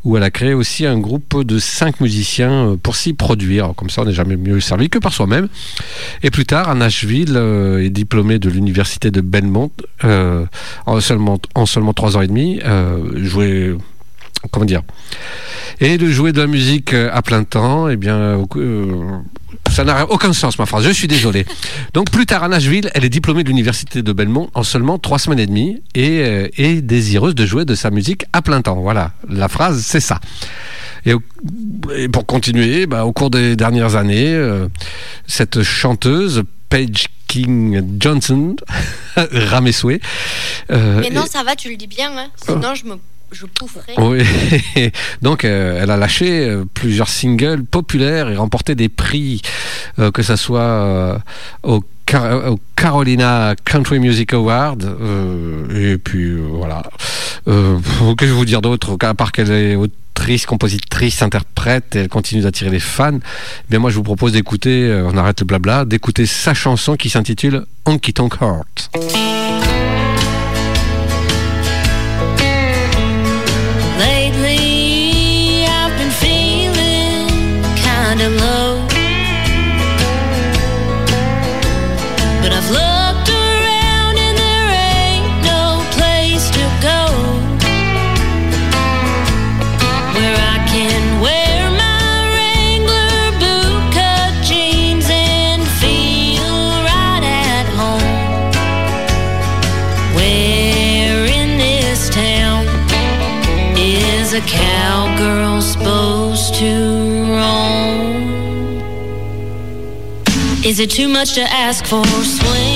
où elle a créé aussi un groupe de cinq musiciens pour s'y produire. Comme ça, on n'est jamais mieux servi que par soi-même. Et plus tard, à Nashville, est diplômée de l'université de Belmont en, seulement, en seulement trois ans et demi. Jouer, comment dire Et de jouer de la musique à plein temps, eh bien, ça n'a aucun sens ma phrase. Je suis désolé. Donc plus tard à Nashville, elle est diplômée de l'université de Belmont en seulement trois semaines et demie et euh, est désireuse de jouer de sa musique à plein temps. Voilà, la phrase c'est ça. Et, pour continuer, bah, au cours des dernières années, euh, cette chanteuse Paige King Johnson, souhait, euh, Mais non, ça va, tu le dis bien, hein. sinon je me je oui. Donc, euh, elle a lâché euh, plusieurs singles populaires et remporté des prix, euh, que ce soit au, Car- au Carolina Country Music Award. et puis, voilà. Que je vous dire d'autre À part qu'elle est autrice, compositrice, interprète, et elle continue d'attirer les fans. Eh bien, moi, je vous propose d'écouter, on arrête le blabla, d'écouter sa chanson qui s'intitule Honky Tonk Heart. Is it too much to ask for? Swinging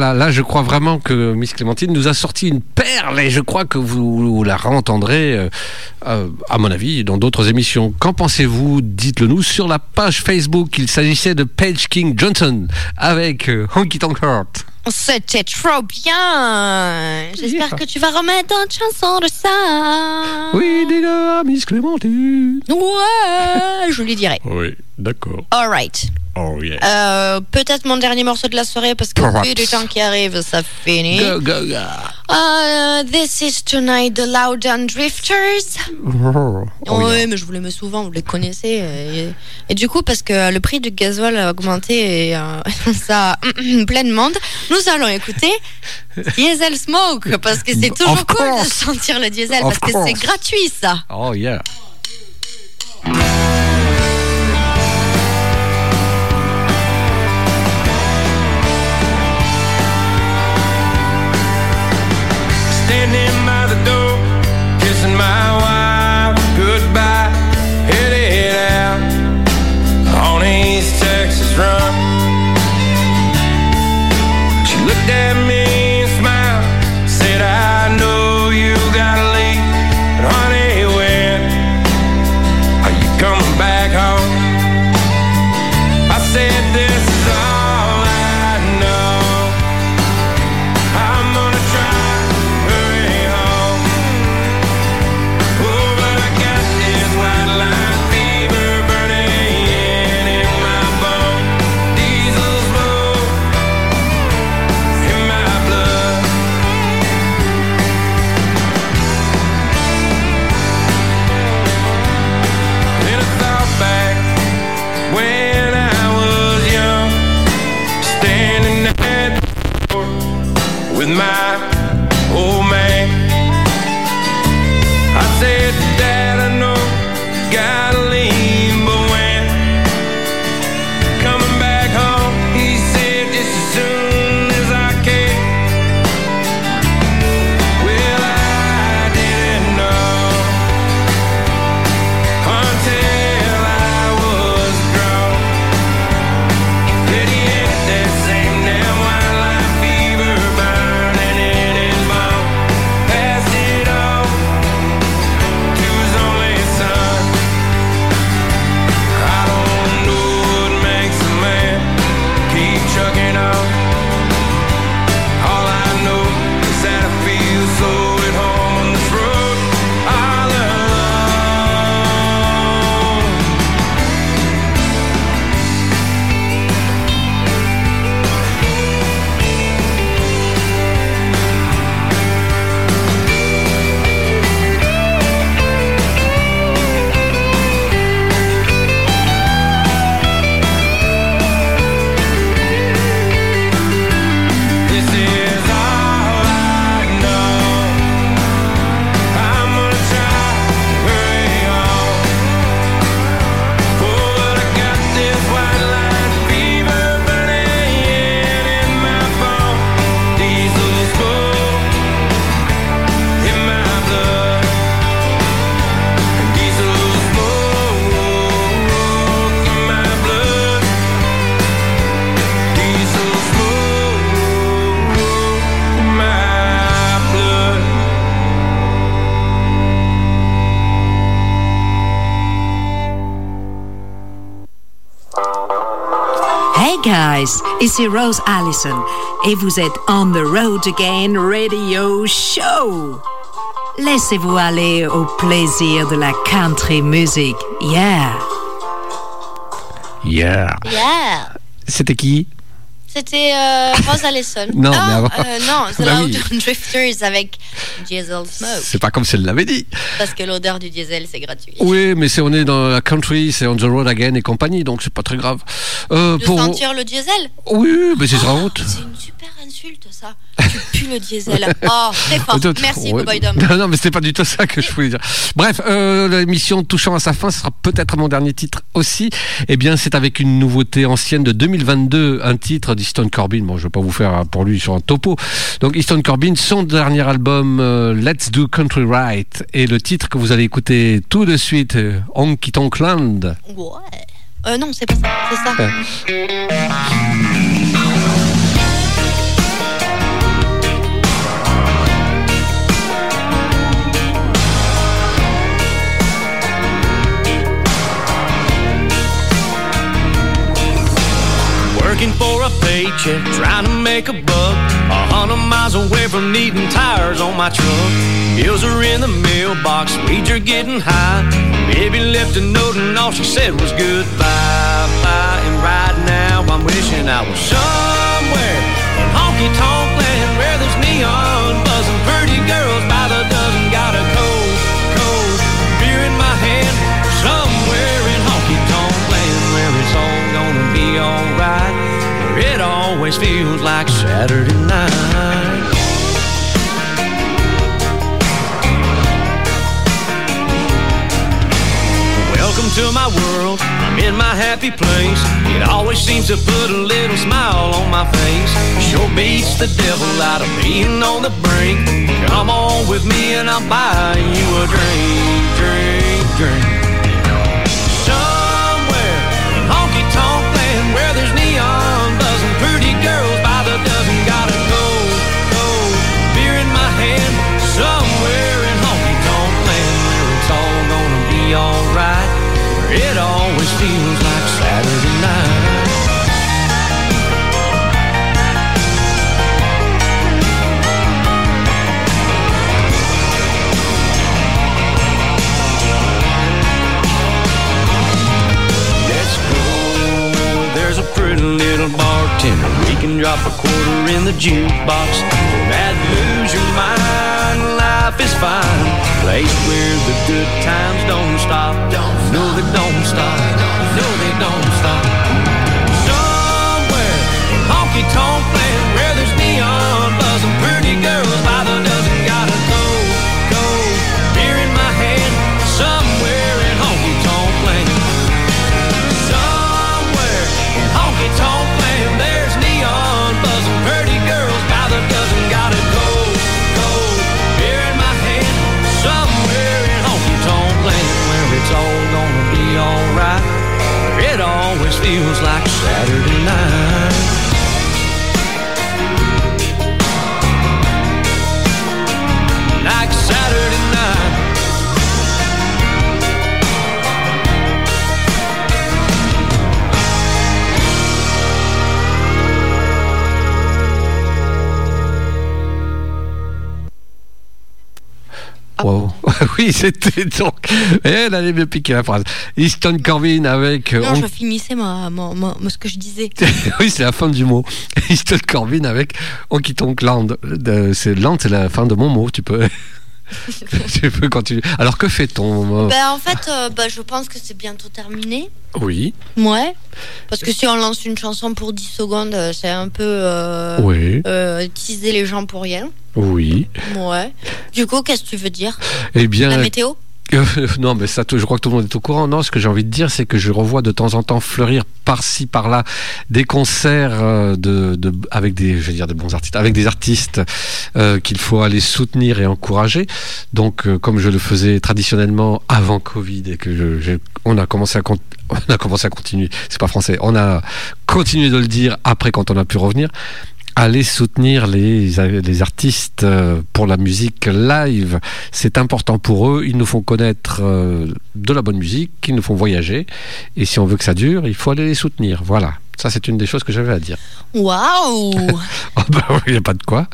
Voilà, là je crois vraiment que Miss Clémentine nous a sorti une perle et je crois que vous la réentendrez, euh, euh, à mon avis, dans d'autres émissions. Qu'en pensez-vous? Dites-le nous sur la page Facebook. Il s'agissait de Page King Johnson avec euh, Honky Tonk Heart. C'était trop bien. J'espère que tu vas remettre une chanson de ça. Oui, des gars, Miss Clémentine. Ouais, je lui dirai. Oui, d'accord. All right. Oh yeah. Euh, Peut-être mon dernier morceau de la soirée parce que Perhaps. du temps qui arrive, ça finit. Go, go, go. Euh, this is tonight the Loud and Drifters. Oh, oui, mais je vous les mets souvent, vous les connaissez. euh, Et, et du coup, parce que le prix du gasoil a augmenté et euh, ça a plein de monde, nous allons écouter Diesel Smoke parce que c'est toujours cool de sentir le diesel Of parce que c'est gratuit ça. Oh yeah. Ici Rose Allison et vous êtes On the Road Again Radio Show. Laissez-vous aller au plaisir de la country music. Yeah. Yeah. Yeah. C'était qui? C'était euh, Rose Allison. Non, Ah, mais avant- euh, non, The Bah Loud oui. Drifters avec Diesel Smoke. C'est pas comme si elle l'avait dit. Parce que l'odeur du diesel, c'est gratuit. Oui, mais c'est on est dans la country, c'est on the road again et compagnie, donc c'est pas très grave. Euh, De pour sentir le diesel? Oui, mais c'est sans route. C'est une super insulte, ça. Tu pues le diesel. Oh, très fort. Merci, Ouais. Boboy Dom. Non, non, mais c'était pas du tout ça que je voulais dire. Bref, euh, l'émission touchant à sa fin, ce sera peut-être mon dernier titre aussi. Eh bien, c'est avec une nouveauté ancienne de 2022, un titre d'Easton Corbin. Bon, je vais pas vous faire euh, pour lui sur un topo. Donc, Easton Corbin, son dernier album, euh, Let's Do Country Right, et le titre que vous allez écouter tout de suite, euh, Honky Tonk Land. Ouais. Euh, non, c'est pas ça. C'est ça. Ouais. You, trying to make a buck. A hundred miles away from needing tires on my truck. Bills are in the mailbox, weeds are getting high. Baby left a note and all she said was goodbye. Bye. And right now I'm wishing I was somewhere in honky tonk land where there's neon always feels like Saturday night. Welcome to my world. I'm in my happy place. It always seems to put a little smile on my face. Sure beats the devil out of being on the brink. Come on with me and I'll buy you a drink, drink, drink. Little bartender. We can drop a quarter in the jukebox. That lose your mind. Life is fine. Place where the good times don't stop. No, they don't stop. No, feels like Saturday night. Wow. oui, c'était donc. Elle allait bien piquer la phrase. Easton Corbin avec. euh, Non, on- je finissais ma, ma- ma- ce que je disais. oui, c'est la fin du mot. Easton Corbin avec Honky Tonk Land. De- C'est Land, c'est la fin de mon mot. Tu peux. tu peux continuer. Alors que fait-on Ben, en fait, euh, ben, je pense que c'est bientôt terminé. Oui. Ouais. Parce que si on lance une chanson pour 10 secondes, euh, c'est un peu euh, Oui. euh, teaser les gens pour rien. Oui. Ouais. Du coup, qu'est-ce que tu veux dire? Eh bien. La météo? non, mais ça, je crois que tout le monde est au courant. Non, ce que j'ai envie de dire, c'est que je revois de temps en temps fleurir par-ci, par-là des concerts euh, de, avec des, je veux dire, des bons artistes, avec des artistes euh, qu'il faut aller soutenir et encourager. Donc, euh, comme je le faisais traditionnellement avant Covid et que on a commencé à on a commencé à continuer. C'est pas français. On a continué de le dire après quand on a pu revenir aller soutenir les, les artistes euh, pour la musique live. C'est important pour eux. Ils nous font connaître euh, de la bonne musique, ils nous font voyager. Et si on veut que ça dure, il faut aller les soutenir. Voilà. Ça, c'est une des choses que j'avais à dire. Waouh Oh, bah il n'y a pas de quoi.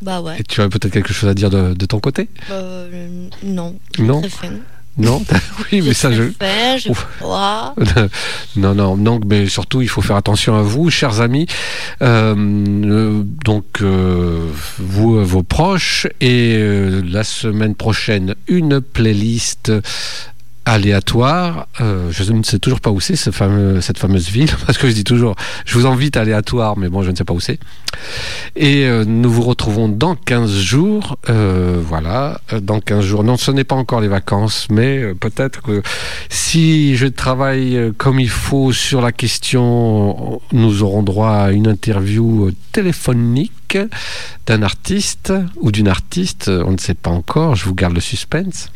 Bah ouais. Et tu as peut-être quelque chose à dire de, de ton côté? Euh, non. Non? Non Oui, mais ça, je. Non, non, non, mais surtout, il faut faire attention à vous, chers amis. Euh, euh, donc, euh, vous, euh, vos proches, et euh, la semaine prochaine, une playlist aléatoire. Euh, je ne sais toujours pas où c'est ce fameux, cette fameuse ville, parce que je dis toujours, je vous invite aléatoire, mais bon, je ne sais pas où c'est. Et euh, nous vous retrouvons dans 15 jours. Euh, voilà, euh, dans 15 jours. Non, ce n'est pas encore les vacances, mais euh, peut-être que si je travaille euh, comme il faut sur la question, nous aurons droit à une interview téléphonique d'un artiste ou d'une artiste. On ne sait pas encore, je vous garde le suspense.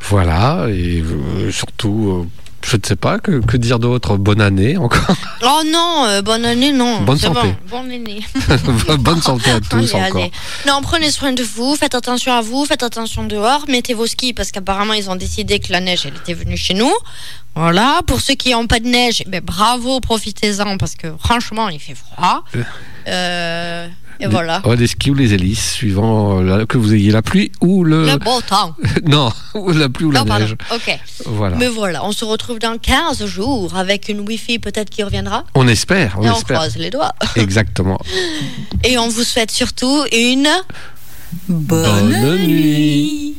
Voilà, et euh, surtout, euh, Je ne sais pas, que, que dire d'autre Bonne année encore. Oh non, euh, bonne année, non. Bonne santé. Bon, bonne année. Bonne santé à tous Allez, encore. allez. Non, prenez soin de vous, faites attention à vous, faites attention dehors, mettez vos skis parce qu'apparemment ils ont décidé que la neige elle était venue chez nous. Voilà, pour ceux qui n'ont pas de neige, eh ben, bravo, profitez-en parce que franchement il fait froid. Euh, et voilà. Ouais, les skis ou les hélices, suivant euh, la- que vous ayez la pluie ou le. Le beau temps. non, ou la pluie ou la Non, pardon. neige. Ok. Voilà. Mais voilà, on se retrouve dans 15 jours avec une Wi-Fi peut-être qui reviendra. On espère, on et on croise les doigts. Exactement. Et on vous souhaite surtout une Bonne nuit.